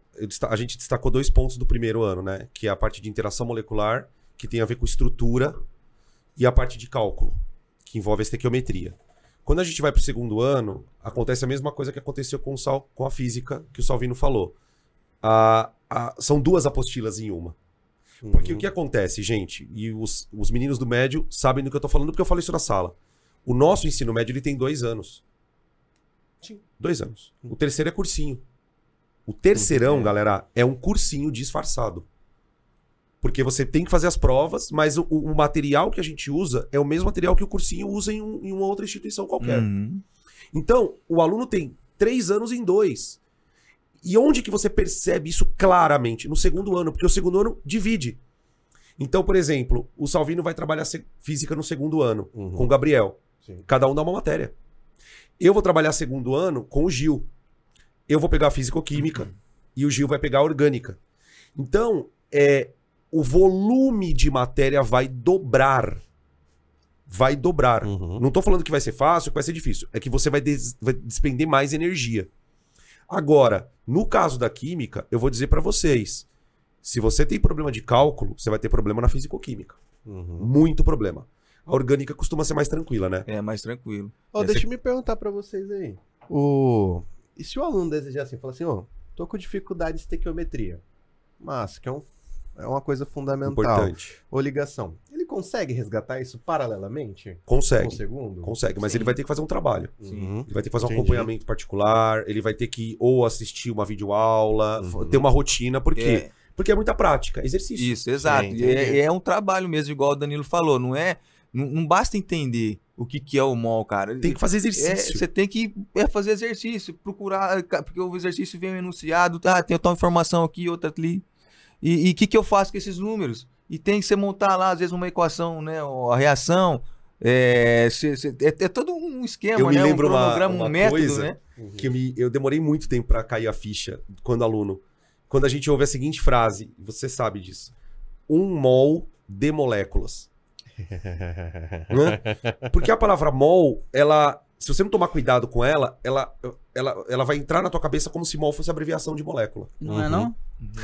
a gente destacou dois pontos do primeiro ano, né? Que é a parte de interação molecular, que tem a ver com estrutura, e a parte de cálculo, que envolve a estequiometria. Quando a gente vai para o segundo ano, acontece a mesma coisa que aconteceu com, o Sal, com a física que o Salvino falou. A- a- são duas apostilas em uma. Porque o Uhum. que acontece, gente, e os, os meninos do médio sabem do que eu tô falando, porque eu falo isso na sala. O nosso ensino médio ele tem dois anos. Sim. Dois anos. O terceiro é cursinho. O terceirão, Uhum. galera, é um cursinho disfarçado. Porque você tem que fazer as provas, mas o, o material que a gente usa é o mesmo material que o cursinho usa em, um- em uma outra instituição qualquer. Uhum. Então, o aluno tem três anos em dois. E onde que você percebe isso claramente? No segundo ano, porque o segundo ano divide. Então, por exemplo, o Salvino vai trabalhar física no segundo ano, Uhum. com o Gabriel. Sim. Cada um dá uma matéria. Eu vou trabalhar segundo ano com o Gil. Eu vou pegar a físico-química e o Gil vai pegar a orgânica. Então, é, o volume de matéria vai dobrar. Vai dobrar. Uhum. Não tô falando que vai ser fácil, que vai ser difícil. É que você vai, des- vai despender mais energia. Agora, no caso da química, eu vou dizer pra vocês: se você tem problema de cálculo, você vai ter problema na fisicoquímica. Uhum. Muito problema. A orgânica costuma ser mais tranquila, né? É mais tranquilo. Essa- deixa eu me perguntar pra vocês aí. O... E se o aluno desejar assim, falar assim, ó, tô com dificuldade de estequiometria, mas que é, um... é uma coisa fundamental, Importante. ou ligação, ele consegue resgatar isso paralelamente? Consegue. segundo? Consegue, mas Sim. ele vai ter que fazer um trabalho. Uhum. Ele vai ter que fazer um Entendi. acompanhamento particular, ele vai ter que ou assistir uma videoaula, Uhum. ter uma rotina, por quê? É, Porque é muita prática, exercício. isso, exato. Sim, entendi. é, é um trabalho mesmo, igual o Danilo falou. Não é. Não, não basta entender o que, que é o mol, cara. Tem que fazer É, exercício. você tem que é, fazer exercício, procurar, porque o exercício vem um enunciado, tá, tem tal informação aqui, outra ali. E o que, que eu faço com esses números? E tem que você montar lá, às vezes, uma equação, né? A reação. É, cê- cê- é, é todo um esquema, Eu me né? lembro um uma- cronograma, uma um método, coisa- né? que eu, me- eu demorei muito tempo pra cair a ficha quando aluno. Quando a gente ouve a seguinte frase, você sabe disso. Um mol de moléculas. né? Porque a palavra mol, ela, se você não tomar cuidado com ela, ela, ela, ela vai entrar na tua cabeça como se mol fosse abreviação de molécula. Não é não?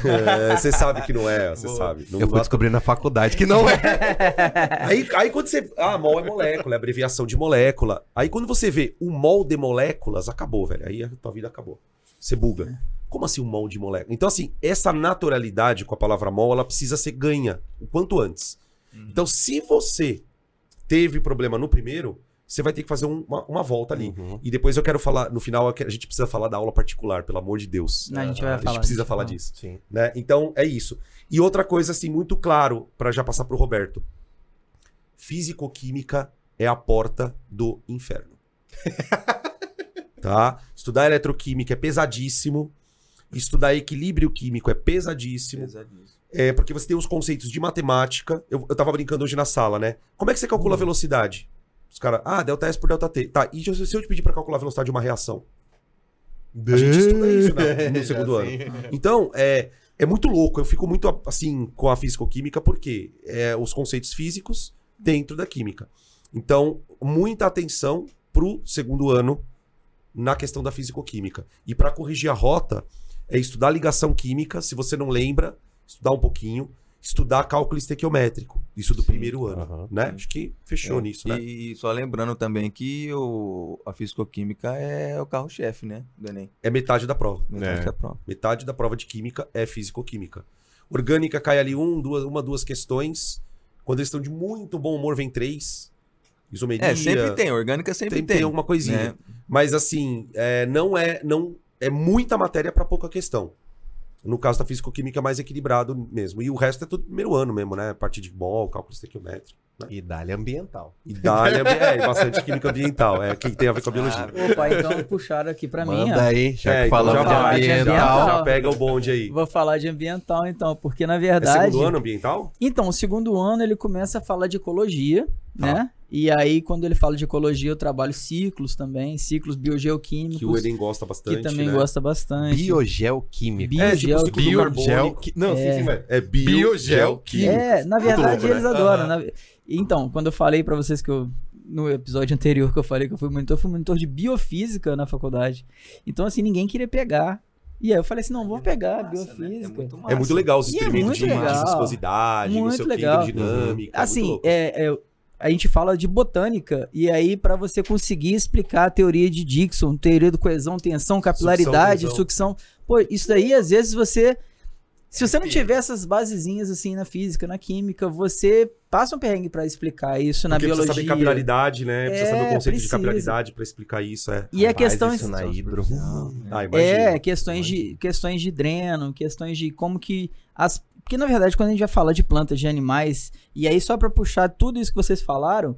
É, você sabe que não é, você sabe. Não Eu fui descobrir na faculdade que não é. Aí, aí quando você. Ah, mol é molécula, é abreviação de molécula. Aí quando você vê o mol de moléculas, acabou, velho. Aí a tua vida acabou. Você buga. Como assim um mol de molécula? Então, assim, essa naturalidade com a palavra mol, ela precisa ser ganha o quanto antes. Uhum. Então, se você teve problema no primeiro, você vai ter que fazer um- uma, uma volta ali. Uhum. E depois eu quero falar, no final, a gente precisa falar da aula particular, pelo amor de Deus. Não, a gente vai A falar. precisa a gente falar vai disso Sim. né? Então é isso. E outra coisa assim muito claro para já passar pro Roberto. Físico-química é a porta do inferno. tá? Estudar eletroquímica é pesadíssimo. Estudar equilíbrio químico é pesadíssimo. Pesadíssimo. É porque você tem os conceitos de matemática. Eu, eu tava brincando hoje na sala, né? Como é que você calcula a velocidade? Os caras, ah, delta S por delta T. Tá, e se eu te pedir para calcular a velocidade de uma reação? A gente estuda isso né, no segundo ano. Então, é, é muito louco. Eu fico muito assim com a físico-química porque é os conceitos físicos dentro da química. Então, muita atenção pro segundo ano na questão da físico-química. E para corrigir a rota, é estudar ligação química, se você não lembra, estudar um pouquinho, estudar cálculo estequiométrico, isso do Sim, primeiro ano, né? Acho que fechou É, nisso, né? E só lembrando também que o, a fisicoquímica é o carro-chefe, né? Do Enem. É metade da prova. Metade É. da prova. Metade da prova de química é físico-química. Orgânica cai ali um, duas, uma, duas questões. Quando eles estão de muito bom humor, vem três. Isomeria. É, sempre tem. Orgânica sempre tem, tem. tem alguma coisinha. né? Mas assim, é, não é. não É muita matéria para pouca questão. No caso da físico-química é mais equilibrado mesmo. E o resto é tudo primeiro ano mesmo, né? Parte de mol, cálculo estequiométrico. E dá-lhe ambiental. E dá é, bastante química ambiental. É que tem a ver com a biologia. Opa, então puxaram aqui pra mim, Manda aí, já É, que então falamos já de ambiental. ambiental. Já pega o bonde aí. Vou falar de ambiental então, porque na É verdade. segundo ano ambiental? Então, o segundo ano ele começa a falar de ecologia, Tá. né? E aí, quando ele fala de ecologia, eu trabalho ciclos também, ciclos biogeoquímicos, Que o Enem gosta bastante. que também né? gosta bastante. Biogeoquímica. É, tipo, Biogel-. Não, É. sim, sim, vai. É biogelquímico. É, na verdade, louco, né? eles adoram. na- Então, quando eu falei pra vocês que eu. No episódio anterior que eu falei que eu fui monitor, eu fui monitor de biofísica na faculdade. Então, assim, ninguém queria pegar. E aí eu falei assim: não, vou pegar Massa, né? biofísica. É muito É muito legal os é experimentos muito de, legal. viscosidade, não Muito sei o que, legal. hidrodinâmica. é muito Assim, louco. é, é, a gente fala de botânica, e aí pra você conseguir explicar a teoria de Dixon, teoria do coesão, tensão, capilaridade, tensão. sucção, pô, isso daí às vezes você. Se você não tiver essas basezinhas assim na física, na química, você passa um perrengue pra explicar isso na Porque biologia. precisa saber capilaridade, né? Precisa É, saber o conceito de precisa. capilaridade pra explicar isso, é. E a Rapaz, questão isso na hidro. Ah, imagina. É, questões de, questões de dreno, questões de como que as. Porque, na verdade, quando a gente vai falar de plantas, de animais, e aí só pra puxar tudo isso que vocês falaram,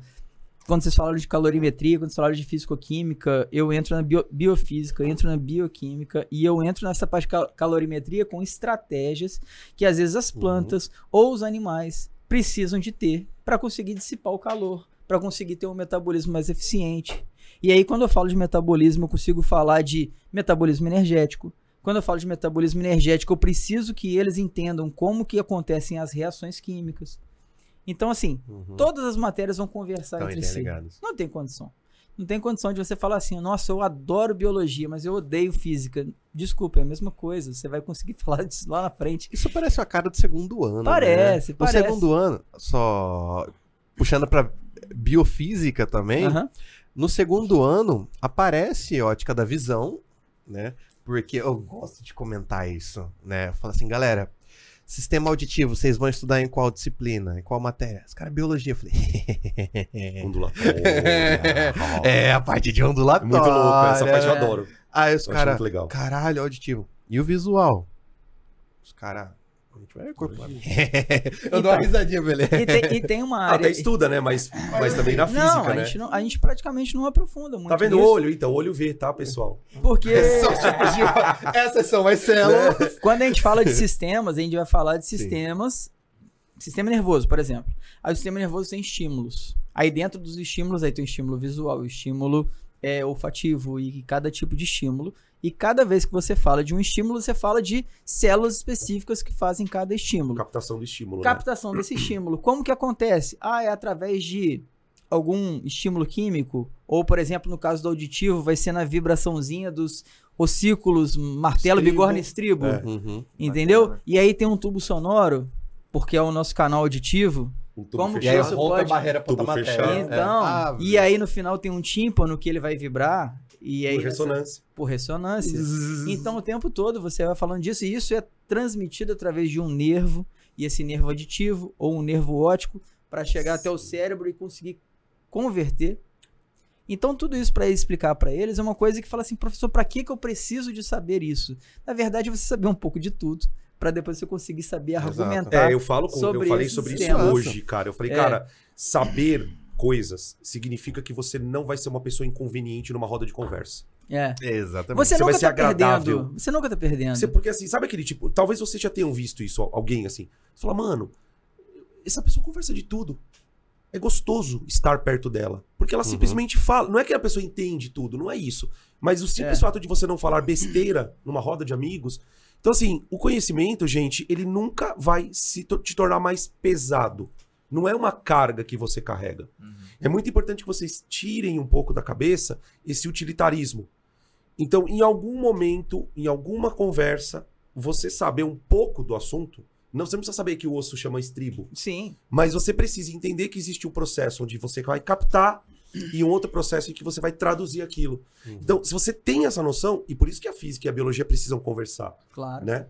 quando vocês falaram de calorimetria, quando vocês falaram de fisicoquímica, eu entro na bio- biofísica, eu entro na bioquímica, e eu entro nessa parte de cal- calorimetria com estratégias que às vezes as plantas ou os animais precisam de ter para conseguir dissipar o calor, para conseguir ter um metabolismo mais eficiente. E aí, quando eu falo de metabolismo, eu consigo falar de metabolismo energético. Quando eu falo de metabolismo energético, eu preciso que eles entendam como que acontecem as reações químicas. Então, assim, Uhum. todas as matérias vão conversar Estão entre si. Não tem condição. Não tem condição de você falar assim, nossa, eu adoro biologia, mas eu odeio física. Desculpa, é a mesma coisa. Você vai conseguir falar disso lá na frente. Isso parece a cara do segundo ano. Parece, né? parece. O segundo ano, só puxando pra biofísica também, Aham. no segundo ano aparece ótica da visão, né? Porque eu gosto de comentar isso, né? Fala assim, galera, sistema auditivo, vocês vão estudar em qual disciplina? Em qual matéria? Os caras, biologia. Eu falei, Ondulatória. é, a parte de ondulatória. muito louco, essa parte eu adoro. Aí os caras, caralho, auditivo. E o visual? Os caras, a gente vai incorporar. eu dou uma risadinha, beleza? E, tem, e tem uma área. até estuda, né? Mas, mas também na física, não, a né? gente não, a gente praticamente não aprofunda muito. Tá vendo o olho? Então, o olho vê, tá, pessoal? Porque são Essas são as células. quando a gente fala de sistemas, a gente vai falar de sistemas sistema nervoso, por exemplo. Aí o sistema nervoso tem estímulos. Aí dentro dos estímulos, aí tem o estímulo visual, o estímulo é, olfativo e cada tipo de estímulo. E cada vez que você fala de um estímulo, você fala de células específicas que fazem cada estímulo. Captação do estímulo, né? Captação desse estímulo. Como que acontece? Ah, é através de algum estímulo químico, ou por exemplo, no caso do auditivo, vai ser na vibraçãozinha dos ossículos, martelo, Estribo. bigorna, estribo. É. Uhum. Entendeu? Bacana. E aí tem um tubo sonoro, porque é o nosso canal auditivo. Um tubo Como que E aí fechado. a barreira Tubo outra fechado. matéria. Então, É. Ah, e aí no final tem um tímpano que ele vai vibrar. E aí Por ressonância. por ressonância. Então o tempo todo você vai falando disso e isso é transmitido através de um nervo, e esse nervo aditivo ou um nervo óptico para chegar até o cérebro e conseguir converter. Então tudo isso para explicar para eles é uma coisa que fala assim, professor, para que que eu preciso de saber isso? Na verdade, você saber um pouco de tudo para depois você conseguir saber argumentar. É, eu falo com, sobre eu falei sobre isso hoje, cara. Eu falei, É. cara, saber coisas significa que você não vai ser uma pessoa inconveniente numa roda de conversa. É. Exatamente. Você, Você vai nunca ser tá agradável. perdendo. Você nunca tá perdendo. Você- porque assim, sabe aquele tipo, talvez vocês já tenham visto isso, alguém assim. Você fala, mano, essa pessoa conversa de tudo. É gostoso estar perto dela. Porque ela Uhum. simplesmente fala. Não é que a pessoa entende tudo, não é isso. Mas o simples É. fato de você não falar besteira numa roda de amigos. Então, assim, o conhecimento, gente, ele nunca vai se te tornar mais pesado. Não é uma carga que você carrega. É muito importante que vocês tirem um pouco da cabeça esse utilitarismo. Então, em algum momento, em alguma conversa, você saber um pouco do assunto. Não, você não precisa saber que o osso chama estribo. Sim. Mas você precisa entender que existe um processo onde você vai captar e um outro processo em que você vai traduzir aquilo. Uhum. Então, se você tem essa noção, e por isso que a física e a biologia precisam conversar, Claro. né?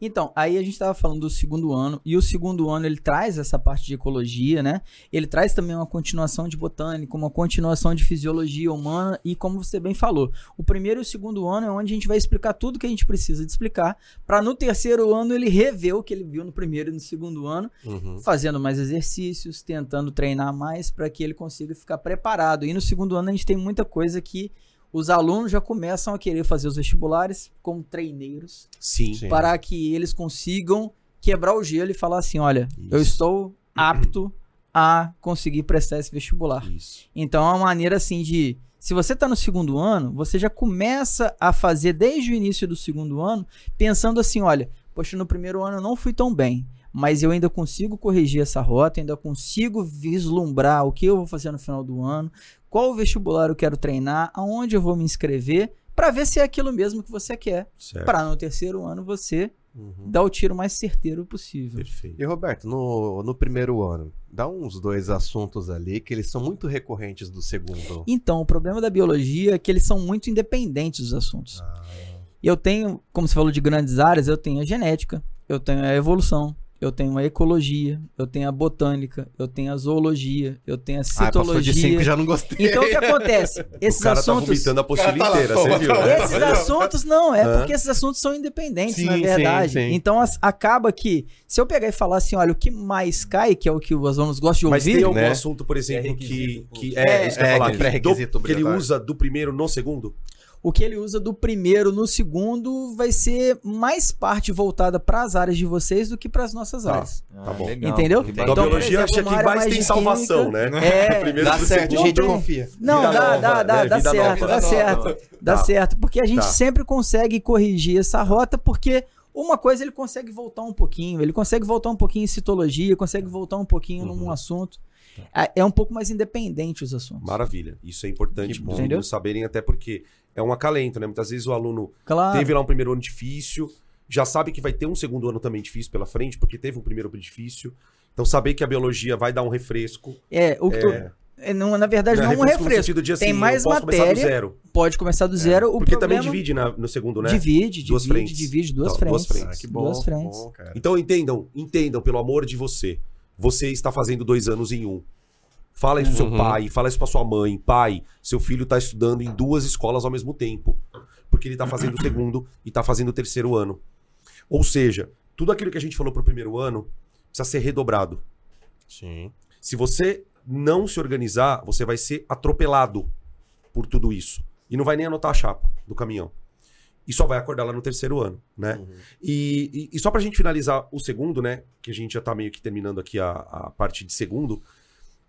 Então, aí a gente estava falando do segundo ano, e o segundo ano ele traz essa parte de ecologia, né? Ele traz também uma continuação de botânica, uma continuação de fisiologia humana, e como você bem falou, o primeiro e o segundo ano é onde a gente vai explicar tudo que a gente precisa de explicar, para no terceiro ano ele rever o que ele viu no primeiro e no segundo ano, Uhum. fazendo mais exercícios, tentando treinar mais para que ele consiga ficar preparado. E no segundo ano a gente tem muita coisa que os alunos já começam a querer fazer os vestibulares como treineiros Sim. Sim. para que eles consigam quebrar o gelo e falar assim: olha, eu Isso. estou apto a conseguir prestar esse vestibular. Isso. Então é uma maneira assim de. Se você está no segundo ano, você já começa a fazer desde o início do segundo ano, pensando assim: olha, poxa, no primeiro ano eu não fui tão bem, mas eu ainda consigo corrigir essa rota, ainda consigo vislumbrar o que eu vou fazer no final do ano, qual vestibular eu quero treinar, aonde eu vou me inscrever, para ver se é aquilo mesmo que você quer, para no terceiro ano você Uhum. dar o tiro mais certeiro possível. Perfeito. E Roberto, no, no primeiro ano, dá uns dois assuntos ali que eles são muito recorrentes do segundo. Então, o problema da biologia é que eles são muito independentes dos assuntos. Ah, E eu tenho, como você falou de grandes áreas, eu tenho a genética, eu tenho a evolução, eu tenho a ecologia, eu tenho a botânica, eu tenho a zoologia, eu tenho a Ah, passou de cinco citologia. já não gostei. então o que acontece? Esses o cara tá assuntos. vomitando a apostila tá inteira, toma, você viu? toma. né? Esses assuntos não, é Hã? porque esses assuntos são independentes, Sim, na sim, verdade. sim. Então as- acaba que, se eu pegar e falar assim, olha, o que mais cai, que é o que os alunos gostam de Mas ouvir, tem algum né? assunto, por exemplo, que, requisito, que pô. é, É, isso que eu ia é, que que, pré-requisito do- que ele usa do primeiro no segundo? O que ele usa do primeiro no segundo vai ser mais parte voltada para as áreas de vocês do que para as nossas Tá. áreas. Tá bom. Entendeu? Que Então, a biologia acha que mais mais tem salvação, química- né? É, Primeiro Dá certo, segundo. gente confia. Não, Vida dá, nova, dá, dá, né? dá Vida certo, nova. dá certo, dá Tá. certo, porque a gente Tá. sempre consegue corrigir essa rota, porque uma coisa ele consegue voltar um pouquinho, ele consegue voltar um pouquinho em citologia, consegue voltar um pouquinho Uhum. num assunto. É- É um pouco mais independente os assuntos. Maravilha. Isso é importante para Entendeu? saberem, até porque é um acalento, né? Muitas vezes o aluno Claro. teve lá um primeiro ano difícil, já sabe que vai ter um segundo ano também difícil pela frente, porque teve um primeiro ano difícil. Então, saber que a biologia vai dar um refresco. É, o que tu- É, é, não, na verdade, né? não é um refresco. de, assim, Tem mais eu posso começar do matéria, zero. Pode começar do zero. o porque problema... também divide na- no segundo, né? Divide, Duas divide, frentes. divide duas Então, frentes. duas frentes. Ah, que bom, Duas frentes. bom, cara. Então entendam, entendam, pelo amor de você. Você está fazendo dois anos em um. Fala isso pro seu Uhum. pai, fala isso pra sua mãe. Pai, seu filho tá estudando em duas escolas ao mesmo tempo. Porque ele tá fazendo o segundo e tá fazendo o terceiro ano. Ou seja, tudo aquilo que a gente falou pro primeiro ano precisa ser redobrado. Sim. Se você não se organizar, você vai ser atropelado por tudo isso. E não vai nem anotar a chapa do caminhão. e só vai acordar lá no terceiro ano, né? Uhum. E, e, e só pra gente finalizar o segundo, né? Que a gente já tá meio que terminando aqui a, a parte de segundo.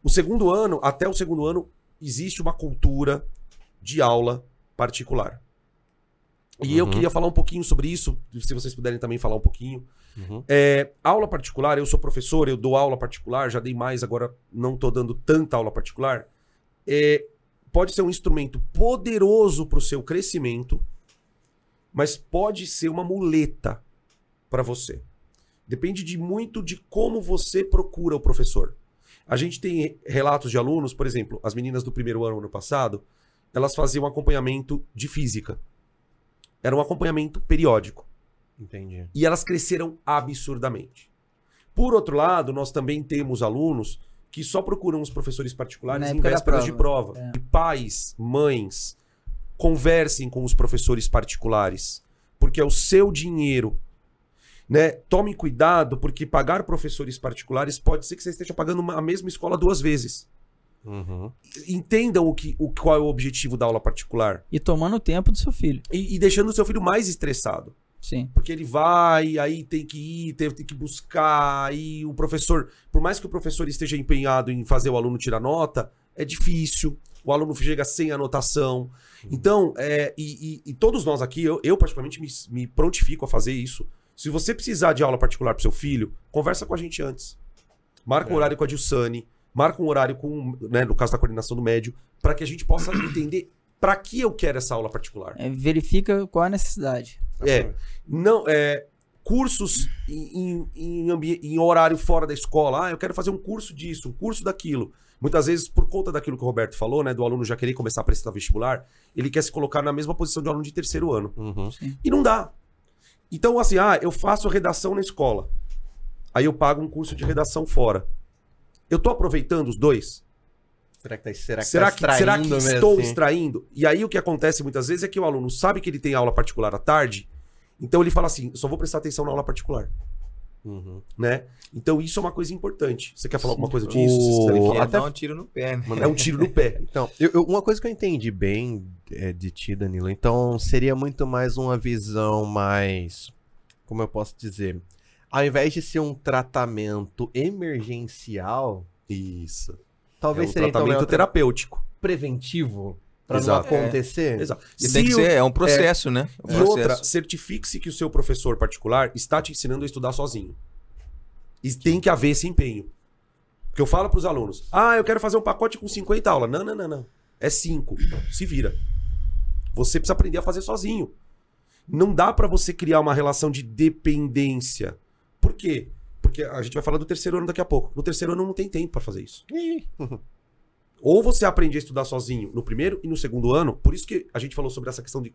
O segundo ano, até o segundo ano, existe uma cultura de aula particular. E eu Uhum. queria falar um pouquinho sobre isso, se vocês puderem também falar um pouquinho. Uhum. É, aula particular, eu sou professor, eu dou aula particular, já dei mais, agora não tô dando tanta aula particular. É, pode ser um instrumento poderoso para o seu crescimento, mas pode ser uma muleta para você. Depende de muito de como você procura o professor. A gente tem relatos de alunos, por exemplo, as meninas do primeiro ano ano passado, elas faziam acompanhamento de física. Era um acompanhamento periódico Entendi. e elas cresceram absurdamente. Por outro lado, nós também temos alunos que só procuram os professores particulares Na em vésperas de prova. prova. E pais, mães, conversem com os professores particulares, porque é o seu dinheiro. Né? Tome cuidado, porque pagar professores particulares pode ser que você esteja pagando uma- a mesma escola duas vezes. Uhum. Entendam o que, o, qual é o objetivo da aula particular. E tomando o tempo do seu filho. E, e deixando o seu filho mais estressado. Sim. Porque ele vai, aí tem que ir, tem, tem que buscar, aí o professor, por mais que o professor esteja empenhado em fazer o aluno tirar nota, é difícil. O aluno chega sem anotação. Então, é, e, e- e todos nós aqui, eu, eu particularmente me, me prontifico a fazer isso. Se você precisar de aula particular pro seu filho, conversa com a gente antes. Marca um É. horário com a Dilsane, marca um horário com, né, no caso da coordenação do médio, para que a gente possa entender para que eu quero essa aula particular. É, verifica qual a necessidade. É, não, é, cursos em, em, em em horário fora da escola. Ah, eu quero fazer um curso disso, um curso daquilo. Muitas vezes, por conta daquilo que o Roberto falou, né, do aluno já querer começar a prestar vestibular, ele quer se colocar na mesma posição de aluno de terceiro ano. Uhum. E não dá. Então, assim, ah, eu faço redação na escola. Aí eu pago um curso de redação fora. Eu tô aproveitando os dois? Será que tá, será que Será tá que, será que estou assim? extraindo? E aí o que acontece muitas vezes é que o aluno sabe que ele tem aula particular à tarde, então ele fala assim: eu só vou prestar atenção na aula particular, Uhum. né? Então isso é uma coisa importante. Você quer falar alguma coisa disso? O- Que falar? é até- um tiro no pé, né? É um tiro no pé. Então, eu- eu- uma coisa que eu entendi bem é, de ti, Danilo, então seria muito mais uma visão mais. Como eu posso dizer? Ao invés de ser um tratamento emergencial, Isso. talvez é um seria então, tratamento um tra- terapêutico. preventivo pra não Exato. acontecer. Exato. E Se tem que ser, é um processo, né? É um E processo. outra, certifique-se que o seu professor particular está te ensinando a estudar sozinho. E tem que haver esse empenho. Porque eu falo para os alunos: ah, eu quero fazer um pacote com 50 aulas. Não, não, não, não. É 5. Se vira. Você precisa aprender a fazer sozinho. Não dá para você criar uma relação de dependência. Por quê? Porque a gente vai falar do terceiro ano daqui a pouco. No terceiro ano não tem tempo para fazer isso. Ou você aprende a estudar sozinho no primeiro e no segundo ano. Por isso que a gente falou sobre essa questão de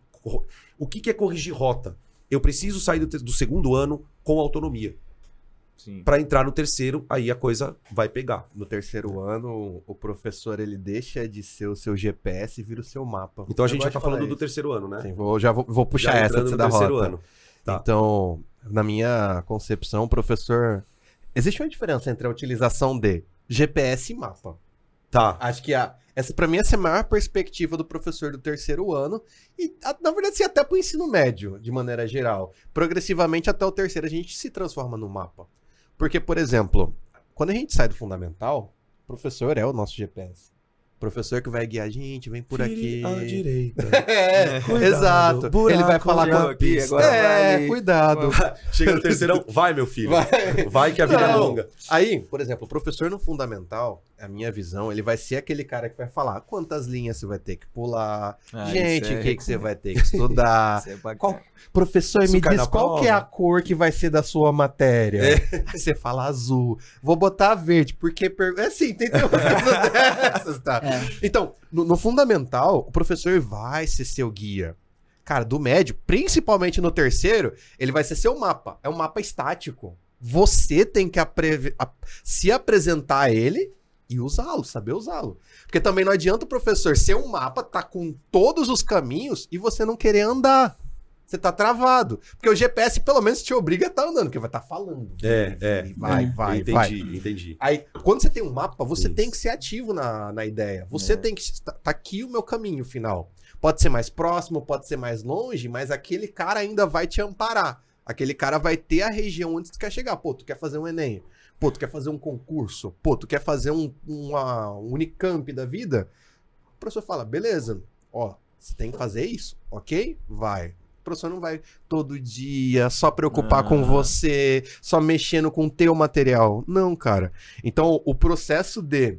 o que que é corrigir rota. Eu preciso sair do, do segundo ano com autonomia. Para entrar no terceiro, aí a coisa vai pegar. No terceiro ano, o professor ele deixa de ser o seu GPS e vira o seu mapa. Então a gente já tá falando do isso. terceiro ano, né? Sim, vou, já vou, vou puxar Já essa antes da terceiro rota. ano. Tá. Então, na minha concepção, o professor. Existe uma diferença entre a utilização de GPS e mapa. Tá. Acho que a, essa, pra mim, essa é a maior perspectiva do professor do terceiro ano. E, a- na verdade, sim, até pro ensino médio, de maneira geral. Progressivamente, até o terceiro, a gente se transforma no mapa. Porque, por exemplo, quando a gente sai do fundamental, o professor é o nosso GPS. O professor que vai guiar a gente, vem por aqui. Vire à direita. É, Cuidado, exato. buraco Ele vai falar com a aqui, pista. agora vai É, ali. cuidado. Chega no terceirão, vai meu filho. Vai. Vai que a vida é Não. longa. Aí, por exemplo, o professor no fundamental, a minha visão, ele vai ser aquele cara que vai falar quantas linhas você vai ter que pular, Ah, gente, isso o é que, que você vai ter que estudar. É. Qual- Professor, Isso me diz qual que é a cor que vai ser da sua matéria. Aí você fala azul. Vou botar verde, porque... Per... É assim, tem umas dessas, tá? É. Então, no, no fundamental, o professor vai ser seu guia. Cara, do médio, principalmente no terceiro, ele vai ser seu mapa. É um mapa estático. Você tem que apre- se apresentar a ele e usá-lo, saber usá-lo. Porque também não adianta o professor ser um mapa, tá com todos os caminhos e você não querer andar. Você tá travado. Porque o GPS pelo menos te obriga a estar andando, porque vai estar falando. É, é. Vai, É. vai, entendi, vai. entendi. Aí, quando você tem um mapa, você Isso. tem que ser ativo na, na ideia. Você É. tem que. Tá, tá aqui o meu caminho final. Pode ser mais próximo, pode ser mais longe, mas aquele cara ainda vai te amparar. Aquele cara vai ter a região onde tu quer chegar. Pô, tu quer fazer um Enem. Pô, tu quer fazer um concurso. Pô, tu quer fazer um, uma um Unicamp da vida. O professor fala, beleza, ó, você tem que fazer isso, ok? Vai. O professor não vai todo dia só preocupar com Ah. você, só mexendo com o teu material. Não, cara. Então, o processo de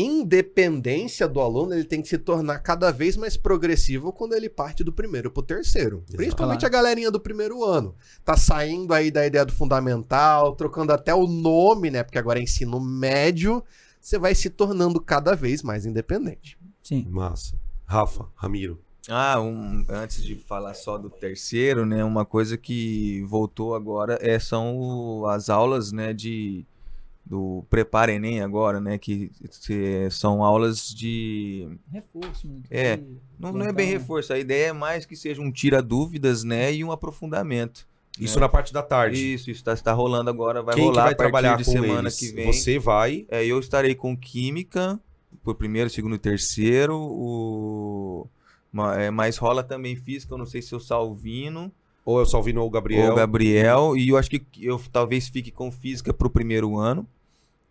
independência do aluno, ele tem que se tornar cada vez mais progressivo quando ele parte do primeiro pro terceiro. Exato. Principalmente a galerinha do primeiro ano. Tá saindo aí da ideia do fundamental, trocando até o nome, né? Porque agora é ensino médio. Você vai se tornando cada vez mais independente. Sim. Massa. Rafa, Ramiro. Ah, um- antes de falar só do terceiro, né, uma coisa que voltou agora é, são o- as aulas, né, de do Prepara Enem agora, né, que se- são aulas de Reforço. muito É, de não, não é bem reforço, a ideia é mais que seja um tira dúvidas, né, e um aprofundamento. Isso né? na parte da tarde. Isso, isso está rolando agora, vai Quem que rolar vai a partir trabalhar de com semana eles? que vem. Você vai. É, eu estarei com Química, por primeiro, segundo e terceiro. O... é, mas rola também Física, eu não sei se o Salvino Ou é o Salvino ou o Gabriel. ou o Gabriel. E eu acho que eu talvez fique com Física pro primeiro ano.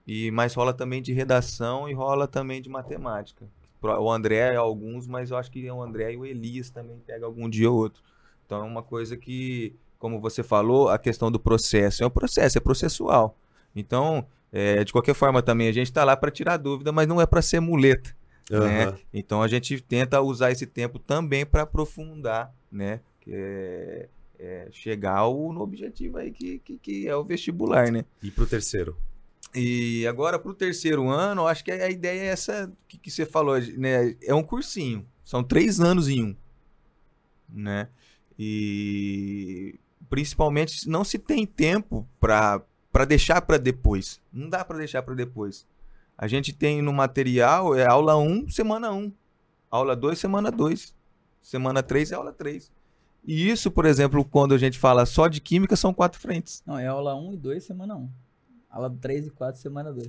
E mas rola também de redação e rola também de matemática. O André, alguns, mas eu acho que é o André e o Elias também pega algum dia ou outro. Então é uma coisa que, como você falou, a questão do processo é um processo, é processual. Então, é, de qualquer forma também, a gente está lá para tirar dúvida, mas não é para ser muleta. né? Aham. Então a gente tenta usar esse tempo também para aprofundar, né? É, é chegar ao, no objetivo aí que, que, que é o vestibular, né? E pro terceiro. E agora para o terceiro ano, acho que a ideia é essa que, que você falou, né? É um cursinho, são três anos em um, né? E principalmente não se tem tempo para deixar para depois. Não dá para deixar para depois. A gente tem no material é aula 1, semana 1. Aula 2, semana 2. Semana 3 é aula 3. E isso, por exemplo, quando a gente fala só de química, são quatro frentes. Não, é aula 1 e 2, semana 1. Aula 3 e 4, semana 2.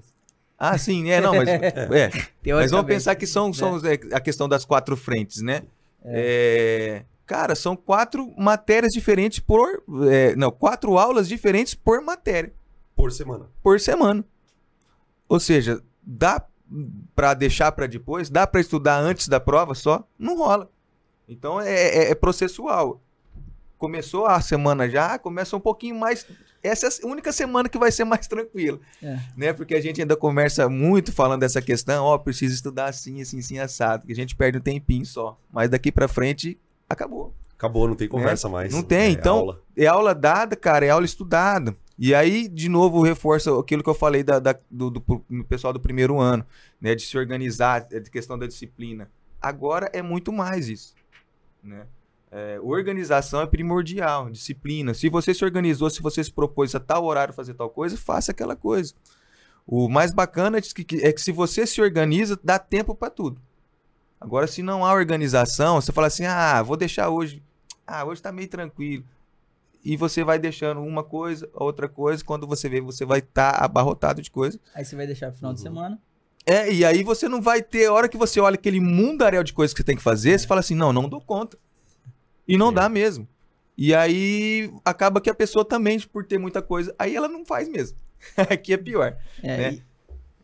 Ah, sim, é, não, mas. É, mas vamos pensar que são, são é, a questão das quatro frentes, né? É, cara, são quatro matérias diferentes por. é, não, quatro aulas diferentes por matéria, Por semana. por semana. Ou seja, dá pra deixar pra depois? Dá pra estudar antes da prova só? Não rola. Então é, é- é processual. Começou a semana já, começa um pouquinho mais. Essa é a única semana que vai ser mais tranquila É. né? Porque a gente ainda conversa muito falando dessa questão, ó, precisa estudar assim, assim, assim, assado, que a gente perde um tempinho só. Mas daqui pra frente, acabou. Acabou, não tem conversa mais. Não tem, É então- aula. É aula dada, cara, é aula estudada. E aí, de novo, reforça aquilo que eu falei da, da- do, do pro- pessoal do primeiro ano, né? De se organizar, é de questão da disciplina. Agora é muito mais isso, né? É, organização é primordial, disciplina. Se você se organizou, se você se propôs a tal horário fazer tal coisa, faça aquela coisa. O mais bacana é que, é que se você se organiza, dá tempo para tudo. Agora, se não há organização, você fala assim: ah, vou deixar hoje. Ah, hoje tá meio tranquilo. E você vai deixando uma coisa, outra coisa. Quando você vê, você vai estar abarrotado de coisa. Aí você vai deixar pro final de Uhum. semana. É, e aí você não vai ter. A hora que você olha aquele mundaréu de coisas que você tem que fazer, você fala assim: não, não dou conta. E não É. dá mesmo. E aí acaba que a pessoa também, por ter muita coisa, aí ela não faz mesmo. Aqui é pior. É, Né? e-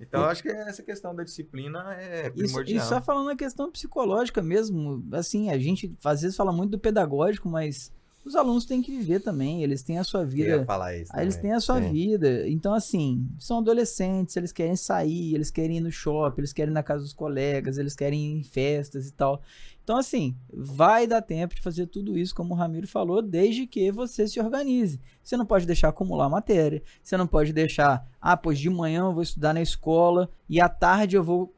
Então eu acho que essa questão da disciplina é Isso, primordial. e só falando na questão psicológica mesmo, assim, a gente às vezes fala muito do pedagógico, mas os alunos têm que viver também, eles têm a sua Eu ia vida, falar isso. aí eles têm a sua Sim. vida. Então, assim, são adolescentes, eles querem sair, eles querem ir no shopping, eles querem ir na casa dos colegas, eles querem ir em festas e tal. Então, assim, vai dar tempo de fazer tudo isso, como o Ramiro falou, desde que você se organize. Você não pode deixar acumular matéria, você não pode deixar, ah, pois de manhã eu vou estudar na escola e à tarde eu vou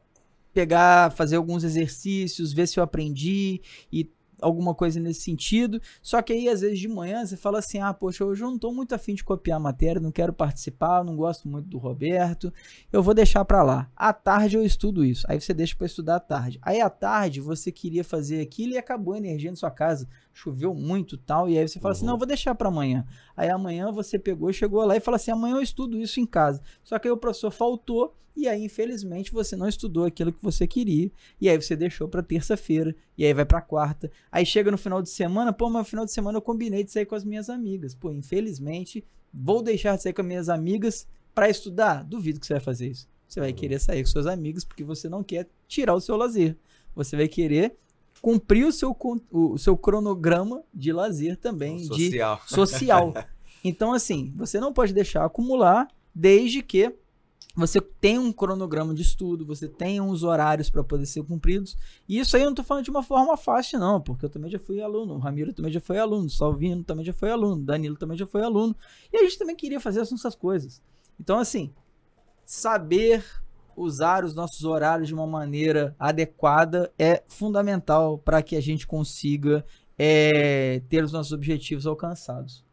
pegar, fazer alguns exercícios, ver se eu aprendi e alguma coisa nesse sentido. Só que aí, às vezes, de manhã, você fala assim: ah, poxa, hoje eu não tô muito afim de copiar a matéria, não quero participar, não gosto muito do Roberto, eu vou deixar pra lá. À tarde eu estudo isso. Aí você deixa pra estudar à tarde. Aí à tarde você queria fazer aquilo e acabou a energia na sua casa. Choveu muito tal, e aí você fala assim, Uhum. não, vou deixar para amanhã. Aí amanhã você pegou, chegou lá e fala assim, amanhã eu estudo isso em casa. Só que aí o professor faltou, e aí infelizmente você não estudou aquilo que você queria, e aí você deixou para terça-feira, e aí vai para quarta. Aí chega no final de semana, pô, mas no final de semana eu combinei de sair com as minhas amigas. Pô, infelizmente, vou deixar de sair com as minhas amigas para estudar? Duvido que você vai fazer isso. Você vai Uhum. querer sair com seus amigos porque você não quer tirar o seu lazer. Você vai querer cumprir o seu, o, seu cronograma de lazer também, de Social. social. Então, assim, você não pode deixar acumular desde que você tenha um cronograma de estudo, você tenha uns horários para poder ser cumpridos. E isso aí eu não tô falando de uma forma fácil, não, porque eu também já fui aluno, o Ramiro também já foi aluno, o Salvino também já foi aluno, o Danilo também já foi aluno. E a gente também queria fazer essas coisas. Então, assim, saber usar os nossos horários de uma maneira adequada é fundamental para que a gente consiga é, ter os nossos objetivos alcançados.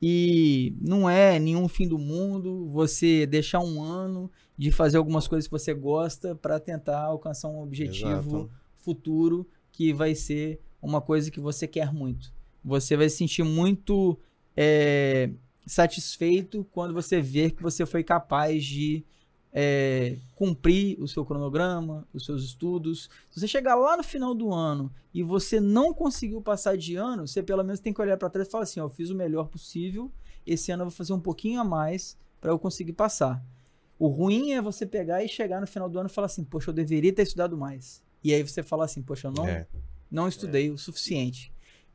E não é nenhum fim do mundo você deixar um ano de fazer algumas coisas que você gosta para tentar alcançar um objetivo Exato. futuro que vai ser uma coisa que você quer muito. Você vai se sentir muito é, satisfeito quando você ver que você foi capaz de é, cumprir o seu cronograma, os seus estudos. Se você chegar lá no final do ano e você não conseguiu passar de ano, você pelo menos tem que olhar para trás e falar assim: ó, eu fiz o melhor possível, esse ano eu vou fazer um pouquinho a mais para eu conseguir passar. O ruim é você pegar e chegar no final do ano e falar assim: poxa, eu deveria ter estudado mais. E aí você fala assim: poxa, eu não, É. não estudei o suficiente.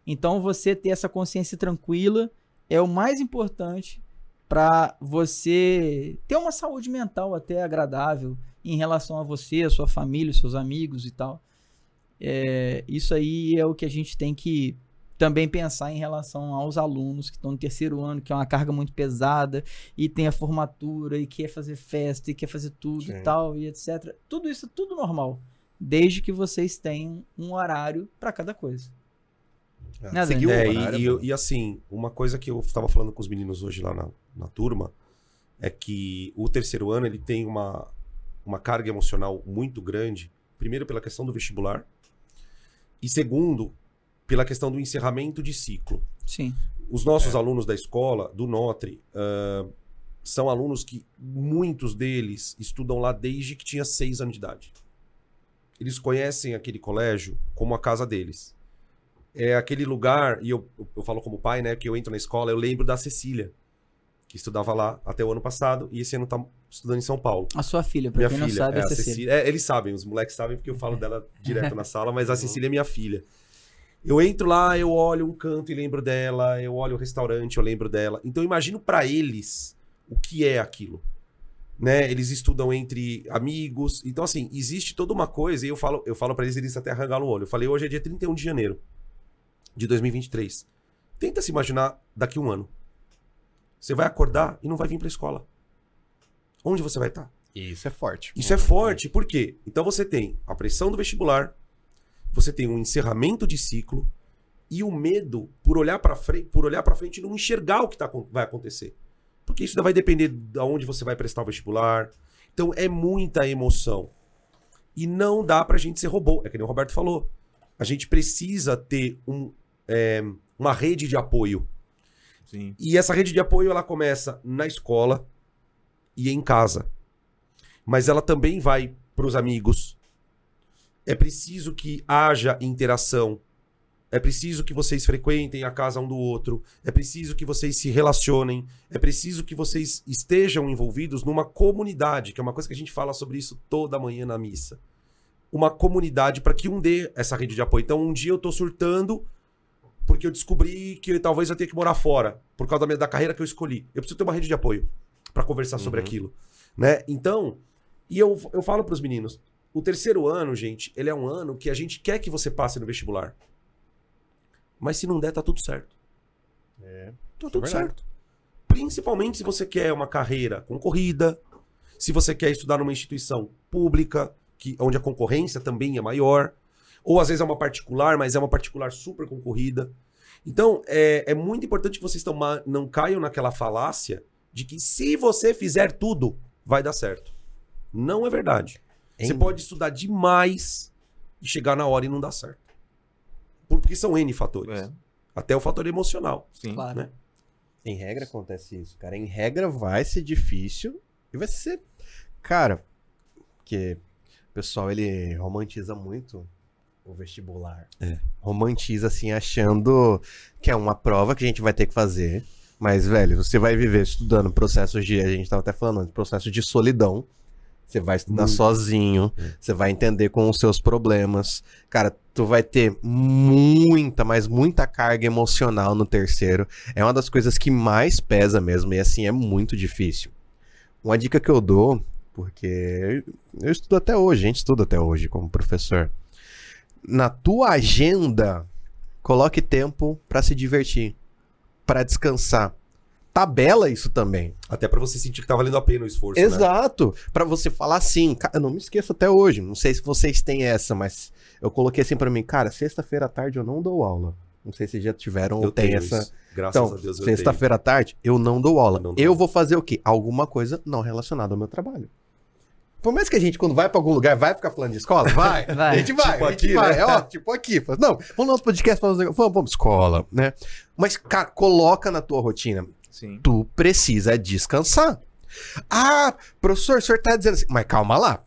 Então você ter essa consciência tranquila é o mais importante para você ter uma saúde mental até agradável em relação a você, a sua família, os seus amigos e tal. É, isso aí é o que a gente tem que também pensar em relação aos alunos que estão no terceiro ano, que é uma carga muito pesada, e tem a formatura, e quer fazer festa, e quer fazer tudo Sim. e tal, e etc. Tudo isso é tudo normal, desde que vocês tenham um horário para cada coisa. É, Né, seguiu É, o e, e- e assim, uma coisa que eu tava falando com os meninos hoje lá na, na turma é que o terceiro ano ele tem uma, uma carga emocional muito grande. Primeiro, pela questão do vestibular, e segundo, pela questão do encerramento de ciclo. Sim. Os nossos alunos da escola, do Notre, ah, são alunos que muitos deles estudam lá desde que tinha seis anos de idade. Eles conhecem aquele colégio como a casa deles. É aquele lugar, e eu, eu falo como pai, né, que eu entro na escola, eu lembro da Cecília, que estudava lá até o ano passado, e esse ano tá estudando em São Paulo. A sua filha, pra Minha quem filha, não sabe, é é a Cecília. Cecília. É, eles sabem, os moleques sabem porque eu falo dela direto na sala, mas a. Cecília é minha filha. Eu entro lá, eu olho um canto e lembro dela, eu olho o restaurante, eu lembro dela. Então eu imagino pra eles o que é aquilo. Né? Eles estudam entre amigos. Então assim, existe toda uma coisa e eu falo, eu falo para eles eles até arrangaram o olho. Eu falei, hoje é dia 31 de janeiro de 2023. Tenta se imaginar daqui a um ano. Você vai acordar e não vai vir pra escola. Onde você vai estar? Isso é forte. Isso é forte, por quê? Então você tem a pressão do vestibular, você tem um encerramento de ciclo e o medo por olhar para frente, por olhar para frente e não enxergar o que tá, vai acontecer. Porque isso vai depender de onde você vai prestar o vestibular. Então é muita emoção. E não dá pra gente ser robô, é que nem o Roberto falou. A gente precisa ter um, é, uma rede de apoio. Sim. E essa rede de apoio ela começa na escola e em casa. Mas ela também vai para os amigos. É preciso que haja interação. É preciso que vocês frequentem a casa um do outro. É preciso que vocês se relacionem. É preciso que vocês estejam envolvidos numa comunidade, que é uma coisa que a gente fala sobre isso toda manhã na missa. Uma comunidade para que um dê essa rede de apoio. Então, um dia eu tô surtando porque eu descobri que talvez eu tenha que morar fora por causa da, minha, da carreira que eu escolhi. Eu preciso ter uma rede de apoio para conversar sobre Uhum. aquilo, né? Então, e eu, eu falo para os meninos, o terceiro ano, gente, ele é um ano que a gente quer que você passe no vestibular. Mas se não der, tá tudo certo. É. Tá é tudo verdade. certo. Principalmente se você quer uma carreira concorrida, se você quer estudar numa instituição pública, que, onde a concorrência também é maior, ou às vezes é uma particular, mas é uma particular super concorrida. Então, é, é muito importante que vocês toma- não caiam naquela falácia de que se você fizer tudo, vai dar certo. Não é verdade. Você Em- pode estudar demais e chegar na hora e não dar certo. Porque são N fatores. É. Até o fator emocional. Sim. Claro. né? Em regra acontece isso, cara. Em regra vai ser difícil e vai ser. Cara, porque o pessoal ele romantiza muito o vestibular. É. Romantiza assim, achando que é uma prova que a gente vai ter que fazer. Mas, velho, você vai viver estudando processos de. A gente tava até falando, processo de solidão. Você vai estudar Muito. sozinho, É. você vai entender com os seus problemas. Cara, tu vai ter muita, mas muita carga emocional no terceiro. É uma das coisas que mais pesa mesmo, e assim, é muito difícil. Uma dica que eu dou, porque eu estudo até hoje, a gente estuda até hoje como professor. Na tua agenda, coloque tempo pra se divertir, pra descansar. Tabela isso também. Até pra você sentir que tá valendo a pena o esforço. né? Exato. Pra você falar assim, eu não me esqueço até hoje. Não sei se vocês têm essa, mas eu coloquei assim pra mim, cara, sexta-feira à tarde eu não dou aula. Não sei se já tiveram ou Eu tem tenho essa. isso. Graças Então, a Deus eu sexta-feira à tarde eu não dou aula. Eu não Eu, dou aula. vou fazer o quê? Alguma coisa não relacionada ao meu trabalho. Por mais que a gente, quando vai pra algum lugar, vai ficar falando de escola? Vai. Vai. A gente vai. Tipo a gente aqui, vai. né? É, ó, tipo aqui. Fala, Não, vamos no nosso podcast, vamos, vamos, vamos escola, né? Mas, cara, coloca na tua rotina Sim. tu precisa descansar. Ah, professor, o senhor tá dizendo assim, mas calma lá.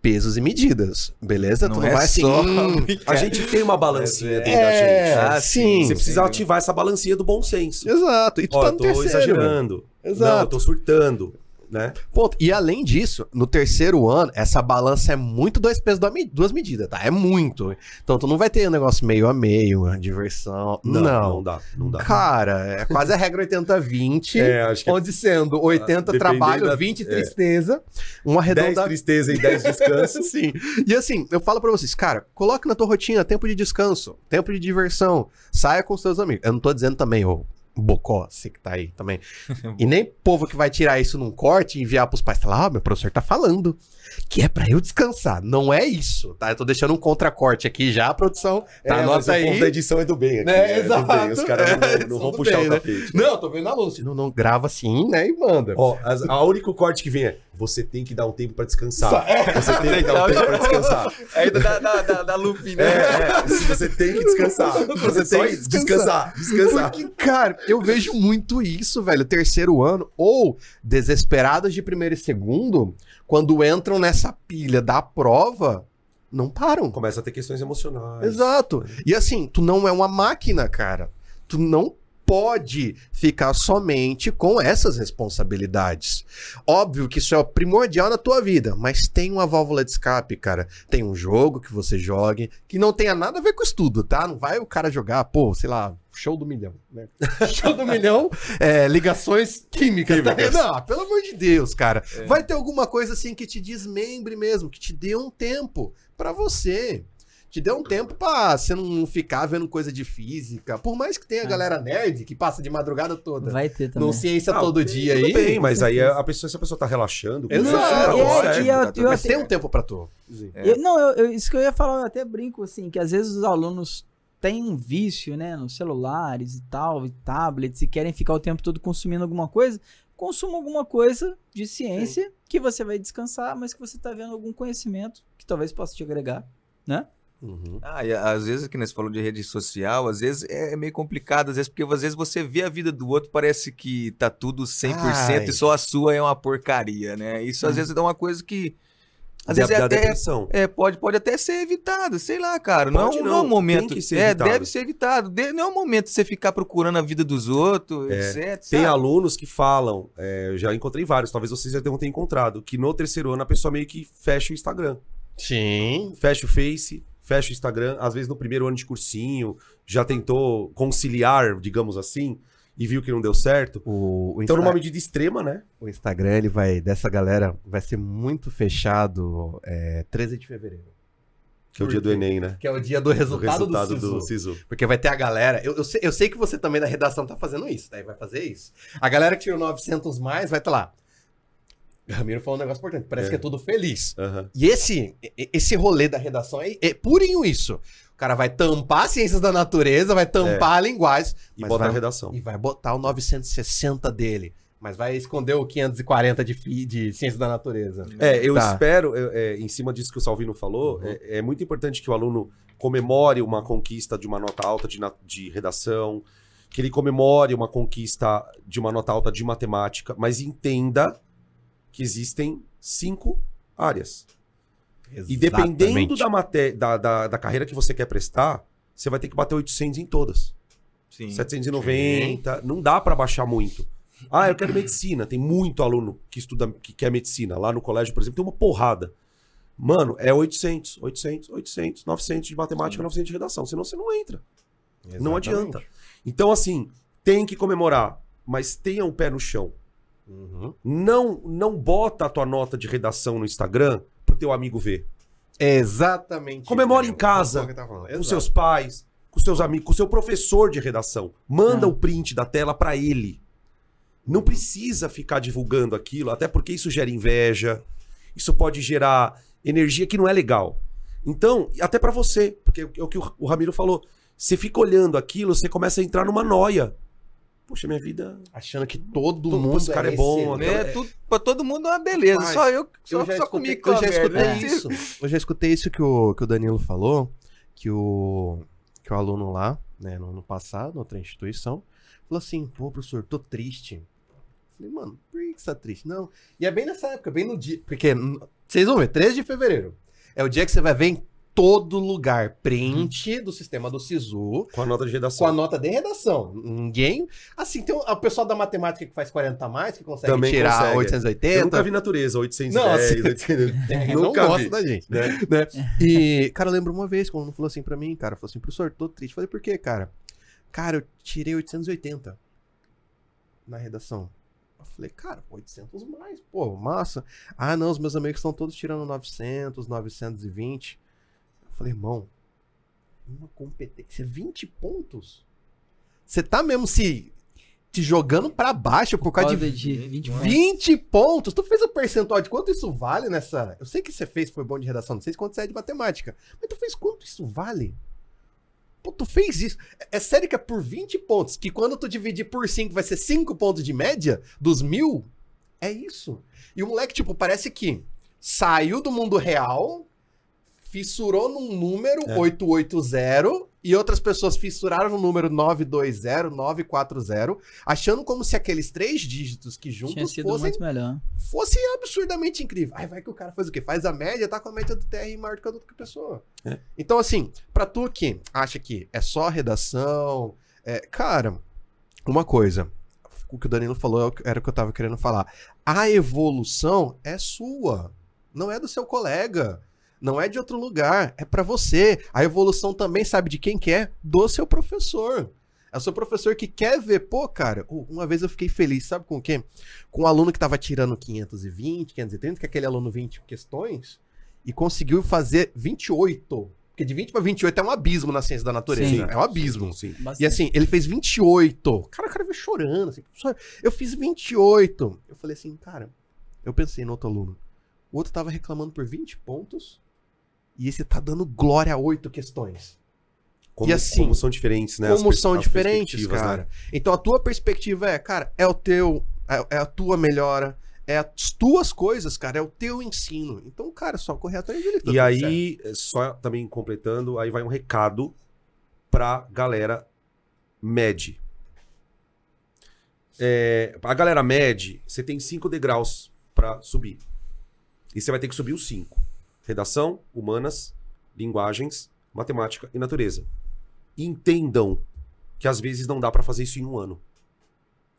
Pesos e medidas, beleza? Não tu não é vai assim. só- hum, A gente tem uma balancinha dentro da é, gente. Ah, sim. Você precisa Sim. ativar essa balancinha do bom senso. Exato. E tu Ó, tá eu no tô terceiro. exagerando. Exato. Não, eu tô surtando. Né? Ponto. E além disso, no terceiro ano, essa balança é muito dois pesos, duas me- duas medidas, tá? É muito. Então tu não vai ter um negócio meio a meio, diversão. Não. não dá, não dá. Cara, é quase a regra 80-20. É, Onde sendo 80 dependendo trabalho, da- 20 é. tristeza, uma 10 redonda tristeza e 10 descansos. Sim. E assim, eu falo pra vocês, cara, coloque na tua rotina tempo de descanso, tempo de diversão, saia com seus amigos. Eu não tô dizendo também, ô, bocó, você que tá aí também. E nem povo que vai tirar isso num corte e enviar pros pais, falar, ah, meu professor tá falando que é pra eu descansar. Não é isso, tá? Eu tô deixando um contracorte aqui já, a produção. Tá, É, anota o povo aí. da edição é do bem aqui. Né, é do exato. bem. Os caras não, É, não são vão puxar bem, o né? tapete. Não, tô vendo a luz. Não, não grava assim, né, e manda. Ó, as- a único corte que vem é você tem que dar um tempo pra descansar. É. Você tem que dar um tempo pra descansar. Ainda da, da, da, da Lupin, né? É, é. Se você tem que descansar. Você tem que descansar. Descansar. Porque, cara, eu vejo muito isso, velho. Terceiro ano, ou desesperados de primeiro e segundo, quando entram nessa pilha da prova, não param. Começa a ter questões emocionais. Exato. E assim, tu não é uma máquina, cara. Tu não pode ficar somente com essas responsabilidades. Óbvio que isso é primordial na tua vida, mas tem uma válvula de escape, cara. Tem um jogo que você jogue que não tenha nada a ver com estudo, tá? Não vai o cara jogar, pô, sei lá, show do milhão, né? show do milhão, é, ligações químicas. tá? Químicas. Não, pelo amor de Deus, cara. É. Vai ter alguma coisa assim que te desmembre mesmo, que te dê um tempo pra você. Te dê um tempo pra você não ficar vendo coisa de física. Por mais que tenha É. galera nerd que passa de madrugada toda. Vai ter também. No ciência Ah, todo tem- dia tudo aí. bem, mas aí certeza. a pessoa, se a pessoa tá relaxando, Exato. tudo é- tá tudo eu Mas tem um tempo pra tu. É. Eu- não, eu, eu- isso que eu ia falar, eu até brinco, assim, que às vezes os alunos têm um vício, né, nos celulares e tal, e tablets, e querem ficar o tempo todo consumindo alguma coisa. Consuma alguma coisa de ciência que você vai descansar, mas que você tá vendo algum conhecimento que talvez possa te agregar, né? Uhum. Ah, e às vezes, que você falou de rede social, às vezes é meio complicado, às vezes, porque às vezes você vê a vida do outro, parece que tá tudo 100% Ai. e só a sua é uma porcaria, né? Isso às Hum. vezes é uma coisa que. Às vezes é até, depressão. é, pode, pode até ser evitado, sei lá, cara. Não, Pode não, não, é um momento. tem que ser é, evitado. deve ser evitado. De- não é um momento de você ficar procurando a vida dos outros, É, etc. Tem sabe? alunos que falam, é, eu já encontrei vários, talvez vocês já tenham ter encontrado, que no terceiro ano a pessoa meio que fecha o Instagram. Sim. Fecha o Face, fecha o Instagram. Às vezes no primeiro ano de cursinho, já tentou conciliar, digamos assim, e viu que não deu certo. O, o, Então, Insta- numa medida extrema, né? o Instagram, ele vai, dessa galera, vai ser muito fechado é, 13 de fevereiro. Que é o dia do? Enem, né? Que é o dia do O resultado, resultado do, do SISU. SISU. Porque vai ter a galera. Eu, eu, sei, eu sei que você também na redação tá fazendo isso, daí vai fazer isso. A galera que tirou 900 mais vai estar lá. Ramiro falou um negócio importante. Parece É. que é tudo feliz. Aham. E esse, esse rolê da redação é, é purinho isso. O cara vai tampar ciências da natureza, vai tampar a linguagem E botar vai- a redação. e vai botar o 960 dele. Mas vai esconder o 540 de, de ciências da natureza. É, eu Tá. espero, é, em cima disso que o Salvino falou, Uhum. é, é muito importante que o aluno comemore uma conquista de uma nota alta de, de redação, que ele comemore uma conquista de uma nota alta de matemática, mas entenda que existem cinco áreas. E dependendo da, maté da, da, da carreira que você quer prestar, você vai ter que bater 800 em todas. Sim. 790, não dá pra baixar muito. Ah, eu quero medicina. Tem muito aluno que estuda, que quer medicina. Lá no colégio, por exemplo, tem uma porrada. Mano, é 800, 800, 800, 900 de matemática, 900 de redação. Senão você não entra. Não adianta. Então, assim, tem que comemorar, mas tenha um pé no chão. Uhum. Não, não bota a tua nota de redação no Instagram pro teu amigo ver. Exatamente. Comemora em casa, é falando. Com seus pais, com seus amigos, com seu professor de redação. Manda É. o print da tela pra ele. Não precisa ficar divulgando aquilo, até porque isso gera inveja. Isso pode gerar energia que não é legal. Então, até pra você, porque é o que o o Ramiro falou. Você fica olhando aquilo, você começa a entrar numa noia. Poxa, minha vida. Achando que todo Todo- mundo esse cara é bom, excelente. É, tudo, pra todo mundo é uma beleza. Rapaz, só eu, só, eu já só escutei, comigo eu já escutei É. isso. Eu já escutei isso que o, que o Danilo falou, que o, que o aluno lá, né, no ano passado, outra instituição, falou assim, pô, professor, tô triste. Falei, mano, por que você tá triste? Não. E é bem nessa época, bem no dia. Porque, vocês vão ver, 13 de fevereiro. É o dia que você vai ver em todo lugar print do sistema do SISU Com a nota de com redação. a nota de redação. Ninguém. Assim, tem o pessoal da matemática que faz 40 a mais, que consegue Também tirar consegue. 880. Eu nunca vi natureza, 810, Não, assim, 800. Tem, não Nunca gosta vi. da gente. né? né? E, cara, eu lembro uma vez, quando falou assim pra mim, cara, falou assim, professor, tô triste. Falei, por quê, cara? Cara, eu tirei 880 na redação. Eu falei, cara, 800 mais, pô, massa. Ah, não, os meus amigos estão todos tirando 900, 920. Falei, irmão, uma competência, 20 pontos? Você tá mesmo se te jogando pra baixo por, causa de de 20 pontos. 20 pontos. Tu fez o percentual de quanto isso vale nessa. Eu sei que você fez, foi bom de redação, não sei quanto você é de matemática. Mas tu fez quanto isso vale? Pô, tu fez isso. É- É sério que é por 20 pontos, que quando tu dividir por 5 vai ser 5 pontos de média dos mil? É isso. E o moleque, tipo, parece que saiu do mundo real, fissurou num número É. 880 e outras pessoas fissuraram no número 920, 940, achando como se aqueles três dígitos que juntos sido fossem muito melhor. fosse absurdamente incrível. Aí vai que o cara faz o quê? Faz a média, tá com a média do TR maior do que a outra pessoa. É. Então, assim, pra tu que acha que é só redação, é, cara, uma coisa, o que o Danilo falou é o que- era o que eu tava querendo falar. A evolução é sua, não é do seu colega. Não é de outro lugar, é pra você. A evolução também sabe de quem que é? Do seu professor. É o seu professor que quer ver, pô, cara, uma vez eu fiquei feliz, sabe com o quê? Com um aluno que tava tirando 520, 530, que é aquele aluno 20 questões, e conseguiu fazer 28. Porque de 20 para 28 é um abismo na ciência da natureza. Sim. É um abismo. Sim. E assim, ele fez 28. Cara, o cara veio chorando. Assim, "Professor, eu fiz 28. Eu falei assim, cara, eu pensei no outro aluno. O outro tava reclamando por 20 pontos. E esse tá dando glória a 8 questões. Como, E assim, como são diferentes, né? Como são diferentes, perspectivas, cara. né? Então a tua perspectiva é, cara, é o teu. É, é a tua melhora. É as tuas coisas, cara. É o teu ensino. Então, cara, só correr atrás dele. tá E aí, só também completando, aí vai um recado pra galera med. É, a galera med, você tem cinco degraus pra subir. E você vai ter que subir os cinco. Redação, humanas, linguagens, matemática e natureza. Entendam que às vezes não dá pra fazer isso em um ano.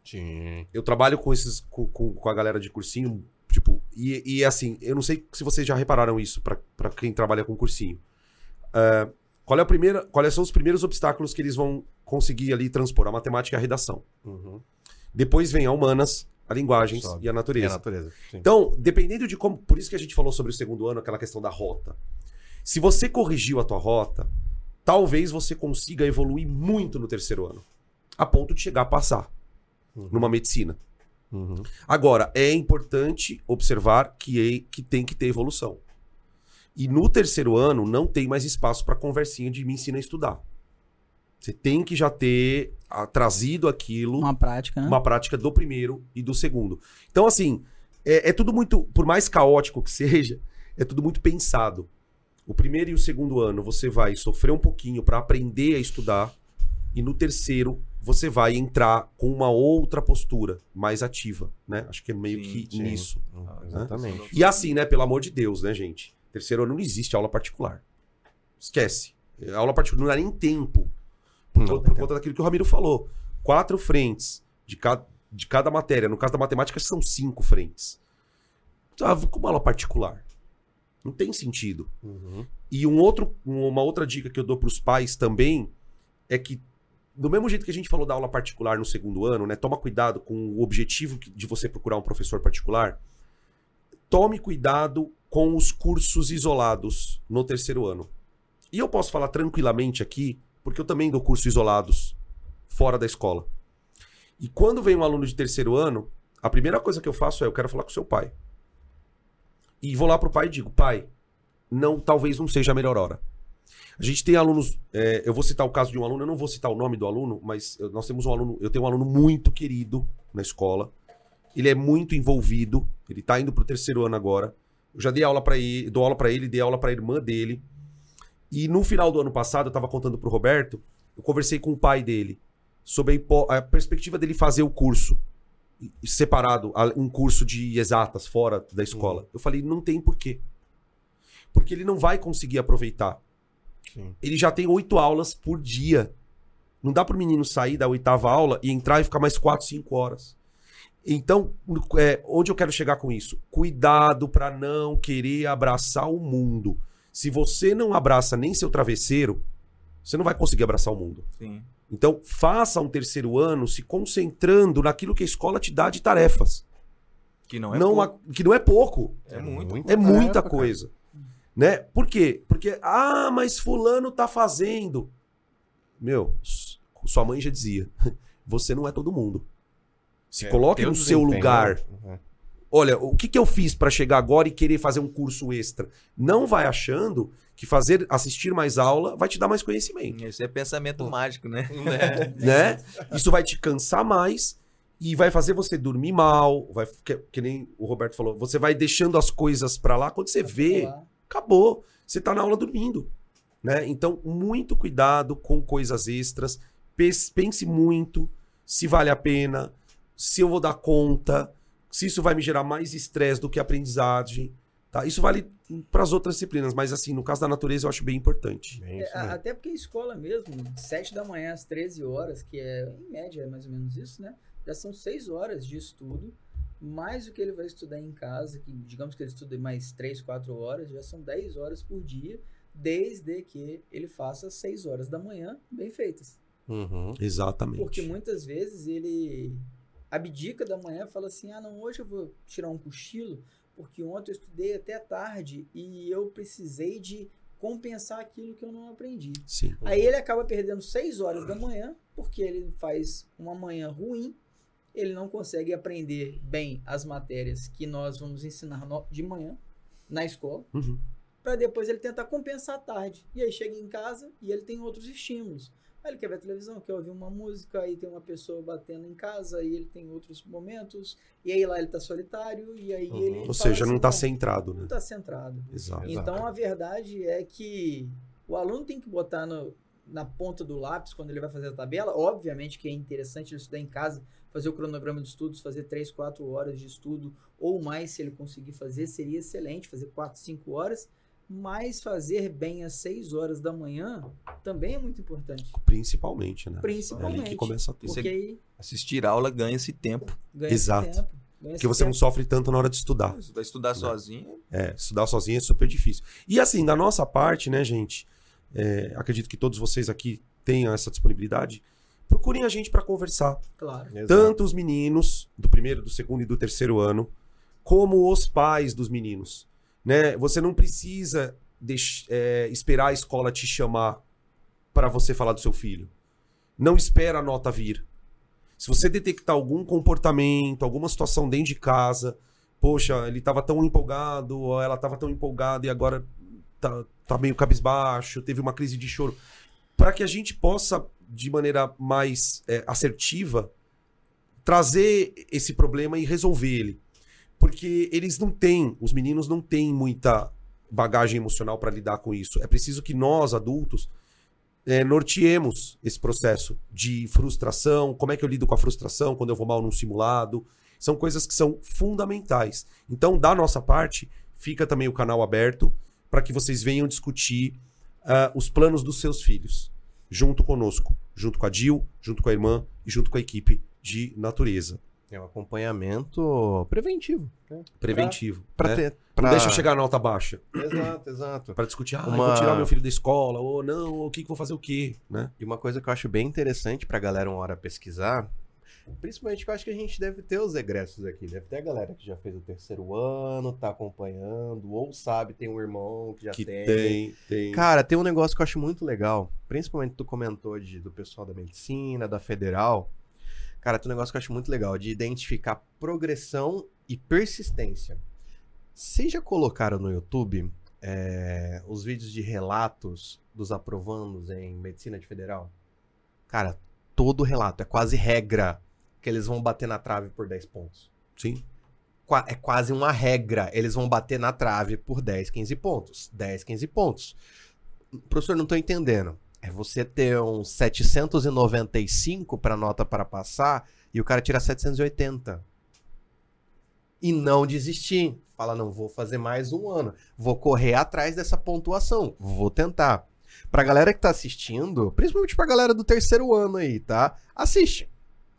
Sim. Eu trabalho com esses com, com, com a galera de cursinho, tipo, e, e assim, eu não sei se vocês já repararam isso pra pra quem trabalha com cursinho. Ah, qual é a primeira, quais são os primeiros obstáculos que eles vão conseguir ali transpor? A matemática e a redação. Uhum. Depois vem a humanas, a linguagens Sobe. e a É a natureza. natureza. Então, dependendo de como. Por isso que a gente falou sobre o segundo ano, aquela questão da rota. Se você corrigiu a tua rota, talvez você consiga evoluir muito no terceiro ano. A ponto de chegar a passar Uhum. numa medicina. Uhum. Agora, é importante observar que, é- que tem que ter evolução. E no terceiro ano não tem mais espaço para conversinha de me ensina a estudar. Você tem que já ter ah, trazido aquilo Uma prática, né? uma prática do primeiro e do segundo. Então, assim, é, é tudo muito, por mais caótico que seja, é tudo muito pensado. o primeiro e o segundo ano você vai sofrer um pouquinho para aprender a estudar, e no terceiro você vai entrar com uma outra postura mais ativa, né? Acho que é meio Sim, que sim. nisso. Hum, Exatamente. E assim, né, pelo amor de Deus, né, gente? Terceiro ano não existe aula particular. Esquece. A aula particular não dá nem tempo. Por, Não conta- por conta daquilo que o Ramiro falou. Quatro frentes de, ca- de cada matéria. No caso da matemática, são cinco frentes. Ah, com uma aula particular. Não tem sentido. Uhum. E um outro, uma outra dica que eu dou para os pais também é que, do mesmo jeito que a gente falou da aula particular no segundo ano, né? Toma cuidado com o objetivo de você procurar um professor particular. Tome cuidado com os cursos isolados no terceiro ano. E eu posso falar tranquilamente aqui, porque eu também dou cursos isolados fora da escola. E quando vem um aluno de terceiro ano, a primeira coisa que eu faço é eu quero falar com seu pai. E vou lá pro pai e digo, pai, não, talvez não seja a melhor hora. A gente tem alunos, é, eu vou citar o caso de um aluno, eu não vou citar o nome do aluno, mas eu- nós temos um aluno, eu tenho um aluno muito querido na escola. Ele é muito envolvido, ele tá indo pro terceiro ano agora. Eu já dei aula para ele, dou aula para ele, dei aula para irmã dele. E no final do ano passado, eu tava contando pro Roberto, eu conversei com o pai dele sobre a, perspectiva dele fazer o curso separado, um curso de exatas fora da escola. Eu falei, não tem porquê. Porque ele não vai conseguir aproveitar. Sim. Ele já tem oito aulas por dia. Não dá pro menino sair da oitava aula e entrar e ficar mais quatro, cinco horas. Então, é, onde eu quero chegar com isso? Cuidado para não querer abraçar o mundo. Se você não abraça nem seu travesseiro, você não vai conseguir abraçar o mundo. Sim. Então, faça um terceiro ano se concentrando naquilo que a escola te dá de tarefas. Que não é não pouco, a- que não é pouco. é muito. É muita tarefa, cara. coisa. Né? Por quê? Porque, ah, mas fulano tá fazendo. Meu, sua mãe já dizia, você não é todo mundo. Se É, coloque no seu lugar. né? Olha, o que, que eu fiz pra chegar agora e querer fazer um curso extra? Não vai achando que fazer assistir mais aula vai te dar mais conhecimento, Esse é pensamento mágico, né? né? Isso vai te cansar mais e vai fazer você dormir mal, vai que, que nem o Roberto falou, você vai deixando as coisas pra lá quando você vê, Lá. acabou. Você tá na aula dormindo. Né? Então, muito cuidado com coisas extras. Pense muito se vale a pena, se eu vou dar conta, se isso vai me gerar mais estresse do que aprendizagem. Tá? Isso vale para as outras disciplinas, mas assim, no caso da natureza eu acho bem importante. É, mesmo. até porque a escola mesmo, de 7 da manhã às 13 horas, que é em média é mais ou menos isso, né? Já são 6 horas de estudo, mais o que ele vai estudar em casa, que digamos que ele estude mais 3, 4 horas, já são 10 horas por dia, desde que ele faça 6 horas da manhã bem feitas. Uhum. Exatamente. Porque muitas vezes ele abdica da manhã fala assim: ah, não, hoje eu vou tirar um cochilo, porque ontem eu estudei até tarde e eu precisei de compensar aquilo que eu não aprendi. Sim. Aí ele acaba perdendo 6 horas da manhã, porque ele faz uma manhã ruim, ele não consegue aprender bem as matérias que nós vamos ensinar de manhã na escola, Uhum. para depois ele tentar compensar à tarde. E aí chega em casa e ele tem outros estímulos. Aí ele quer ver televisão, quer ouvir uma música, aí tem uma pessoa batendo em casa, e ele tem outros momentos, e aí lá ele tá solitário, e aí Uhum. ele. Ou seja, não assim, tá centrado, Não né? tá centrado. Exato. Exato. Então a verdade é que o aluno tem que botar no- na ponta do lápis quando ele vai fazer a tabela. Obviamente que é interessante ele estudar em casa, fazer o cronograma de estudos, fazer 3, 4 horas de estudo ou mais, se ele conseguir fazer, seria excelente, fazer 4, 5 horas. Mas fazer bem às 6 horas da manhã também é muito importante. Principalmente, né? É ali Principalmente. que começa tudo. Porque aí Assistir aula ganha esse tempo. ganha Exato. esse tempo. ganha Porque esse você não sofre tanto na hora de estudar. Vai estudar sozinho. É, estudar sozinho é super difícil. E assim, da nossa parte, né, gente? é, acredito que todos vocês aqui tenham essa disponibilidade. Procurem a gente para conversar. Claro. Exato. Tanto os meninos do primeiro, do segundo e do terceiro ano, como os pais dos meninos. Né? Você não precisa é, esperar a escola te chamar para você falar do seu filho. Não espera a nota vir. Se você detectar algum comportamento, alguma situação dentro de casa, poxa, ele estava tão empolgado, ou ela estava tão empolgada e agora tá, tá meio cabisbaixo, teve uma crise de choro, para que a gente possa, de maneira mais é, assertiva, trazer esse problema e resolver ele. Porque eles não têm, os meninos não têm muita bagagem emocional para lidar com isso. É preciso que nós, adultos, é, norteemos esse processo de frustração. Como é que eu lido com a frustração quando eu vou mal num simulado? São coisas que são fundamentais. Então, da nossa parte, fica também o canal aberto para que vocês venham discutir uh, os planos dos seus filhos, junto conosco, junto com a Dil, junto com a irmã e junto com a equipe de natureza. É um acompanhamento preventivo. Né? Preventivo. Pra, né? ter, pra... Não deixa eu chegar a nota baixa. Exato, exato. Para discutir, ah, Uma- vou tirar meu filho da escola, ou não, ou o que, que vou fazer o quê, né? E uma coisa que eu acho bem interessante pra galera uma hora pesquisar, principalmente que eu acho que a gente deve ter os egressos aqui. Deve ter a galera que já fez o terceiro ano, tá acompanhando, ou sabe, tem um irmão que já que tem. tem, tem. Cara, tem um negócio que eu acho muito legal, principalmente tu comentou de, do pessoal da medicina, da federal. Cara, tem um negócio que eu acho muito legal, de identificar progressão e persistência. Vocês já colocaram no YouTube é, os vídeos de relatos dos aprovandos em medicina de federal? Cara, todo relato, é quase regra que eles vão bater na trave por 10 pontos. Sim. Qua- É quase uma regra. Eles vão bater na trave por 10, 15 pontos. 10, 15 pontos. Professor, não tô entendendo. É você ter um 795 para nota para passar e o cara tira 780. E não desistir. Fala, não, vou fazer mais um ano. Vou correr atrás dessa pontuação. Vou tentar. Pra galera que tá assistindo, principalmente pra galera do terceiro ano aí, tá? Assiste.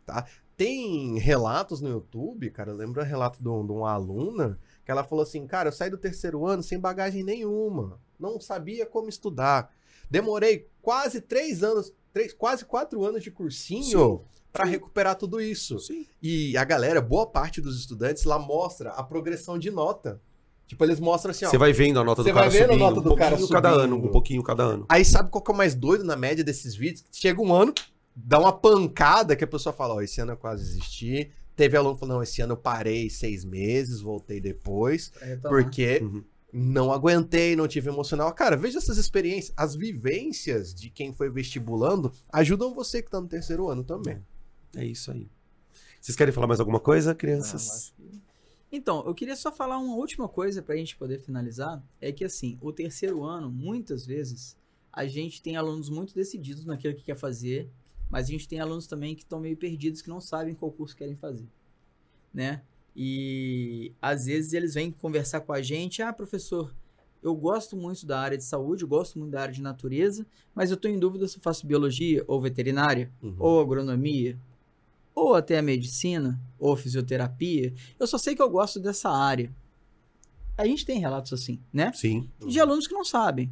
Tá? Tem relatos no YouTube, cara. Eu lembro um relato de, um- de uma aluna que ela falou assim: Cara, eu saí do terceiro ano sem bagagem nenhuma. Não sabia como estudar. Demorei quase três anos, três, quase quatro anos de cursinho pra recuperar tudo isso. Sim. E a galera, boa parte dos estudantes lá mostra a progressão de nota. Tipo, eles mostram assim, ó. Você vai vendo a nota do cara vai vendo a subindo, nota um do cara pouquinho cada subindo. ano, um pouquinho cada ano. Aí sabe qual que é o mais doido na média desses vídeos? Chega um ano, dá uma pancada que a pessoa fala, ó, esse ano eu quase desisti. Teve aluno que falou, não, esse ano eu parei seis meses, voltei depois, porque Uhum. Não aguentei, não tive emocional. Cara, veja essas experiências. As vivências de quem foi vestibulando ajudam você que tá no terceiro ano também. É isso aí. Vocês querem falar mais alguma coisa, eu crianças? que- Então, eu queria só falar uma última coisa pra gente poder finalizar. É que assim, o terceiro ano, muitas vezes, a gente tem alunos muito decididos naquilo que quer fazer, mas a gente tem alunos também que estão meio perdidos, que não sabem qual curso querem fazer. Né? E às vezes eles vêm conversar com a gente, ah, professor, eu gosto muito da área de saúde, eu gosto muito da área de natureza, mas eu estou em dúvida se eu faço biologia ou veterinária Uhum. ou agronomia, ou até a medicina, ou fisioterapia. Eu só sei que eu gosto dessa área. A gente tem relatos assim, né? Sim. De alunos que não sabem.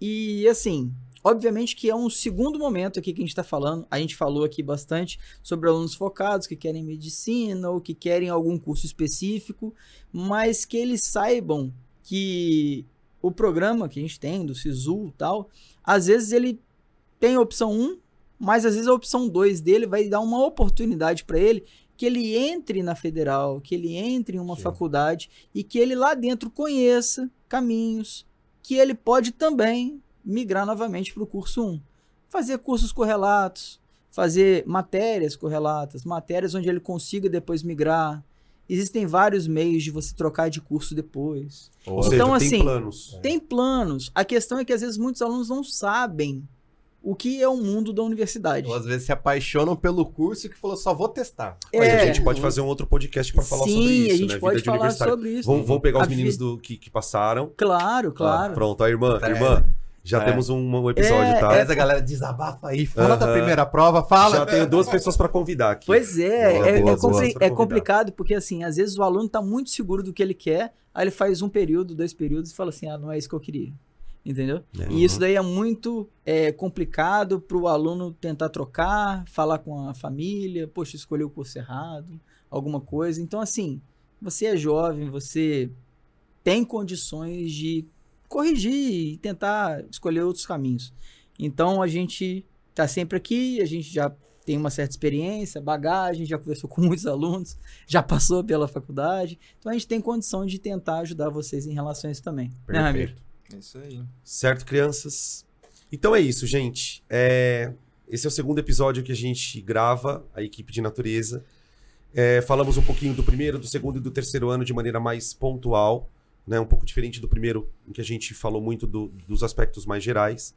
E assim, obviamente que é um segundo momento aqui que a gente está falando. A gente falou aqui bastante sobre alunos focados que querem medicina ou que querem algum curso específico, mas que eles saibam que o programa que a gente tem, do SISU e tal, às vezes ele tem a opção 1, mas às vezes a opção 2 dele vai dar uma oportunidade para ele que ele entre na federal, que ele entre em uma Sim. faculdade e que ele lá dentro conheça caminhos que ele pode também migrar novamente para o curso 1. Fazer cursos correlatos, fazer matérias correlatas, matérias onde ele consiga depois migrar. Existem vários meios de você trocar de curso depois. Ou Ou seja, Então, tem assim, planos. Tem planos. A questão é que às vezes muitos alunos não sabem o que é o mundo da universidade. Ou às vezes se apaixonam pelo curso que falou, só vou testar. Mas a É. gente pode fazer um outro podcast para falar Sim, sobre isso, a gente né? pode Vida falar sobre isso. Vamos, vamos pegar os A meninos vi- do, que, que passaram. Claro, claro. Ah, pronto, a irmã, É. irmã, já É. temos um, um episódio, É, tá? Mas a galera desabafa aí, fala da primeira prova, fala. Já tenho duas pessoas para convidar aqui. Pois é, Boa, é, boa, é boa. compli- é complicado porque assim, às vezes o aluno tá muito seguro do que ele quer, aí ele faz um período, dois períodos e fala assim, ah, não é isso que eu queria. Entendeu? É. E isso daí é muito é, complicado pro aluno tentar trocar, falar com a família, poxa, escolheu o curso errado, alguma coisa. Então, assim, você é jovem, você tem condições de corrigir e tentar escolher outros caminhos. Então, a gente tá sempre aqui, a gente já tem uma certa experiência, bagagem, já conversou com muitos alunos, já passou pela faculdade. Então, a gente tem condição de tentar ajudar vocês em relação a isso também. Né, Ramiro? É isso aí. Certo, crianças? Então é isso, gente. É, Esse é o segundo episódio que a gente grava, a equipe de natureza. É, falamos um pouquinho do primeiro, do segundo e do terceiro ano de maneira mais pontual, né? Um pouco diferente do primeiro, em que a gente falou muito do- dos aspectos mais gerais.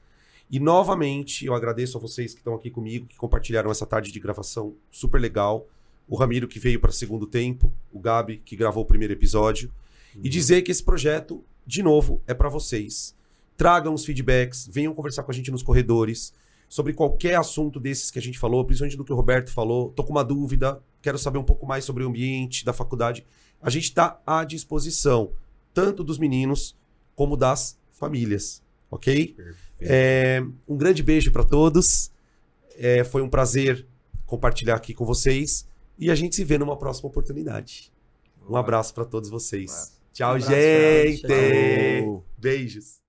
E novamente, eu agradeço a vocês que estão aqui comigo, que compartilharam essa tarde de gravação super legal. O Ramiro, que veio para segundo tempo, o Gabi, que gravou o primeiro episódio. E dizer que esse projeto, de novo, é para vocês. Tragam os feedbacks, venham conversar com a gente nos corredores sobre qualquer assunto desses que a gente falou, principalmente do que o Roberto falou. Tô com uma dúvida, quero saber um pouco mais sobre o ambiente da faculdade. A gente está à disposição, tanto dos meninos como das famílias, ok? É, um grande beijo para todos. É, foi um prazer compartilhar aqui com vocês e a gente se vê numa próxima oportunidade. Um abraço para todos vocês. Tchau, Um abraço, gente. tchau. Beijos.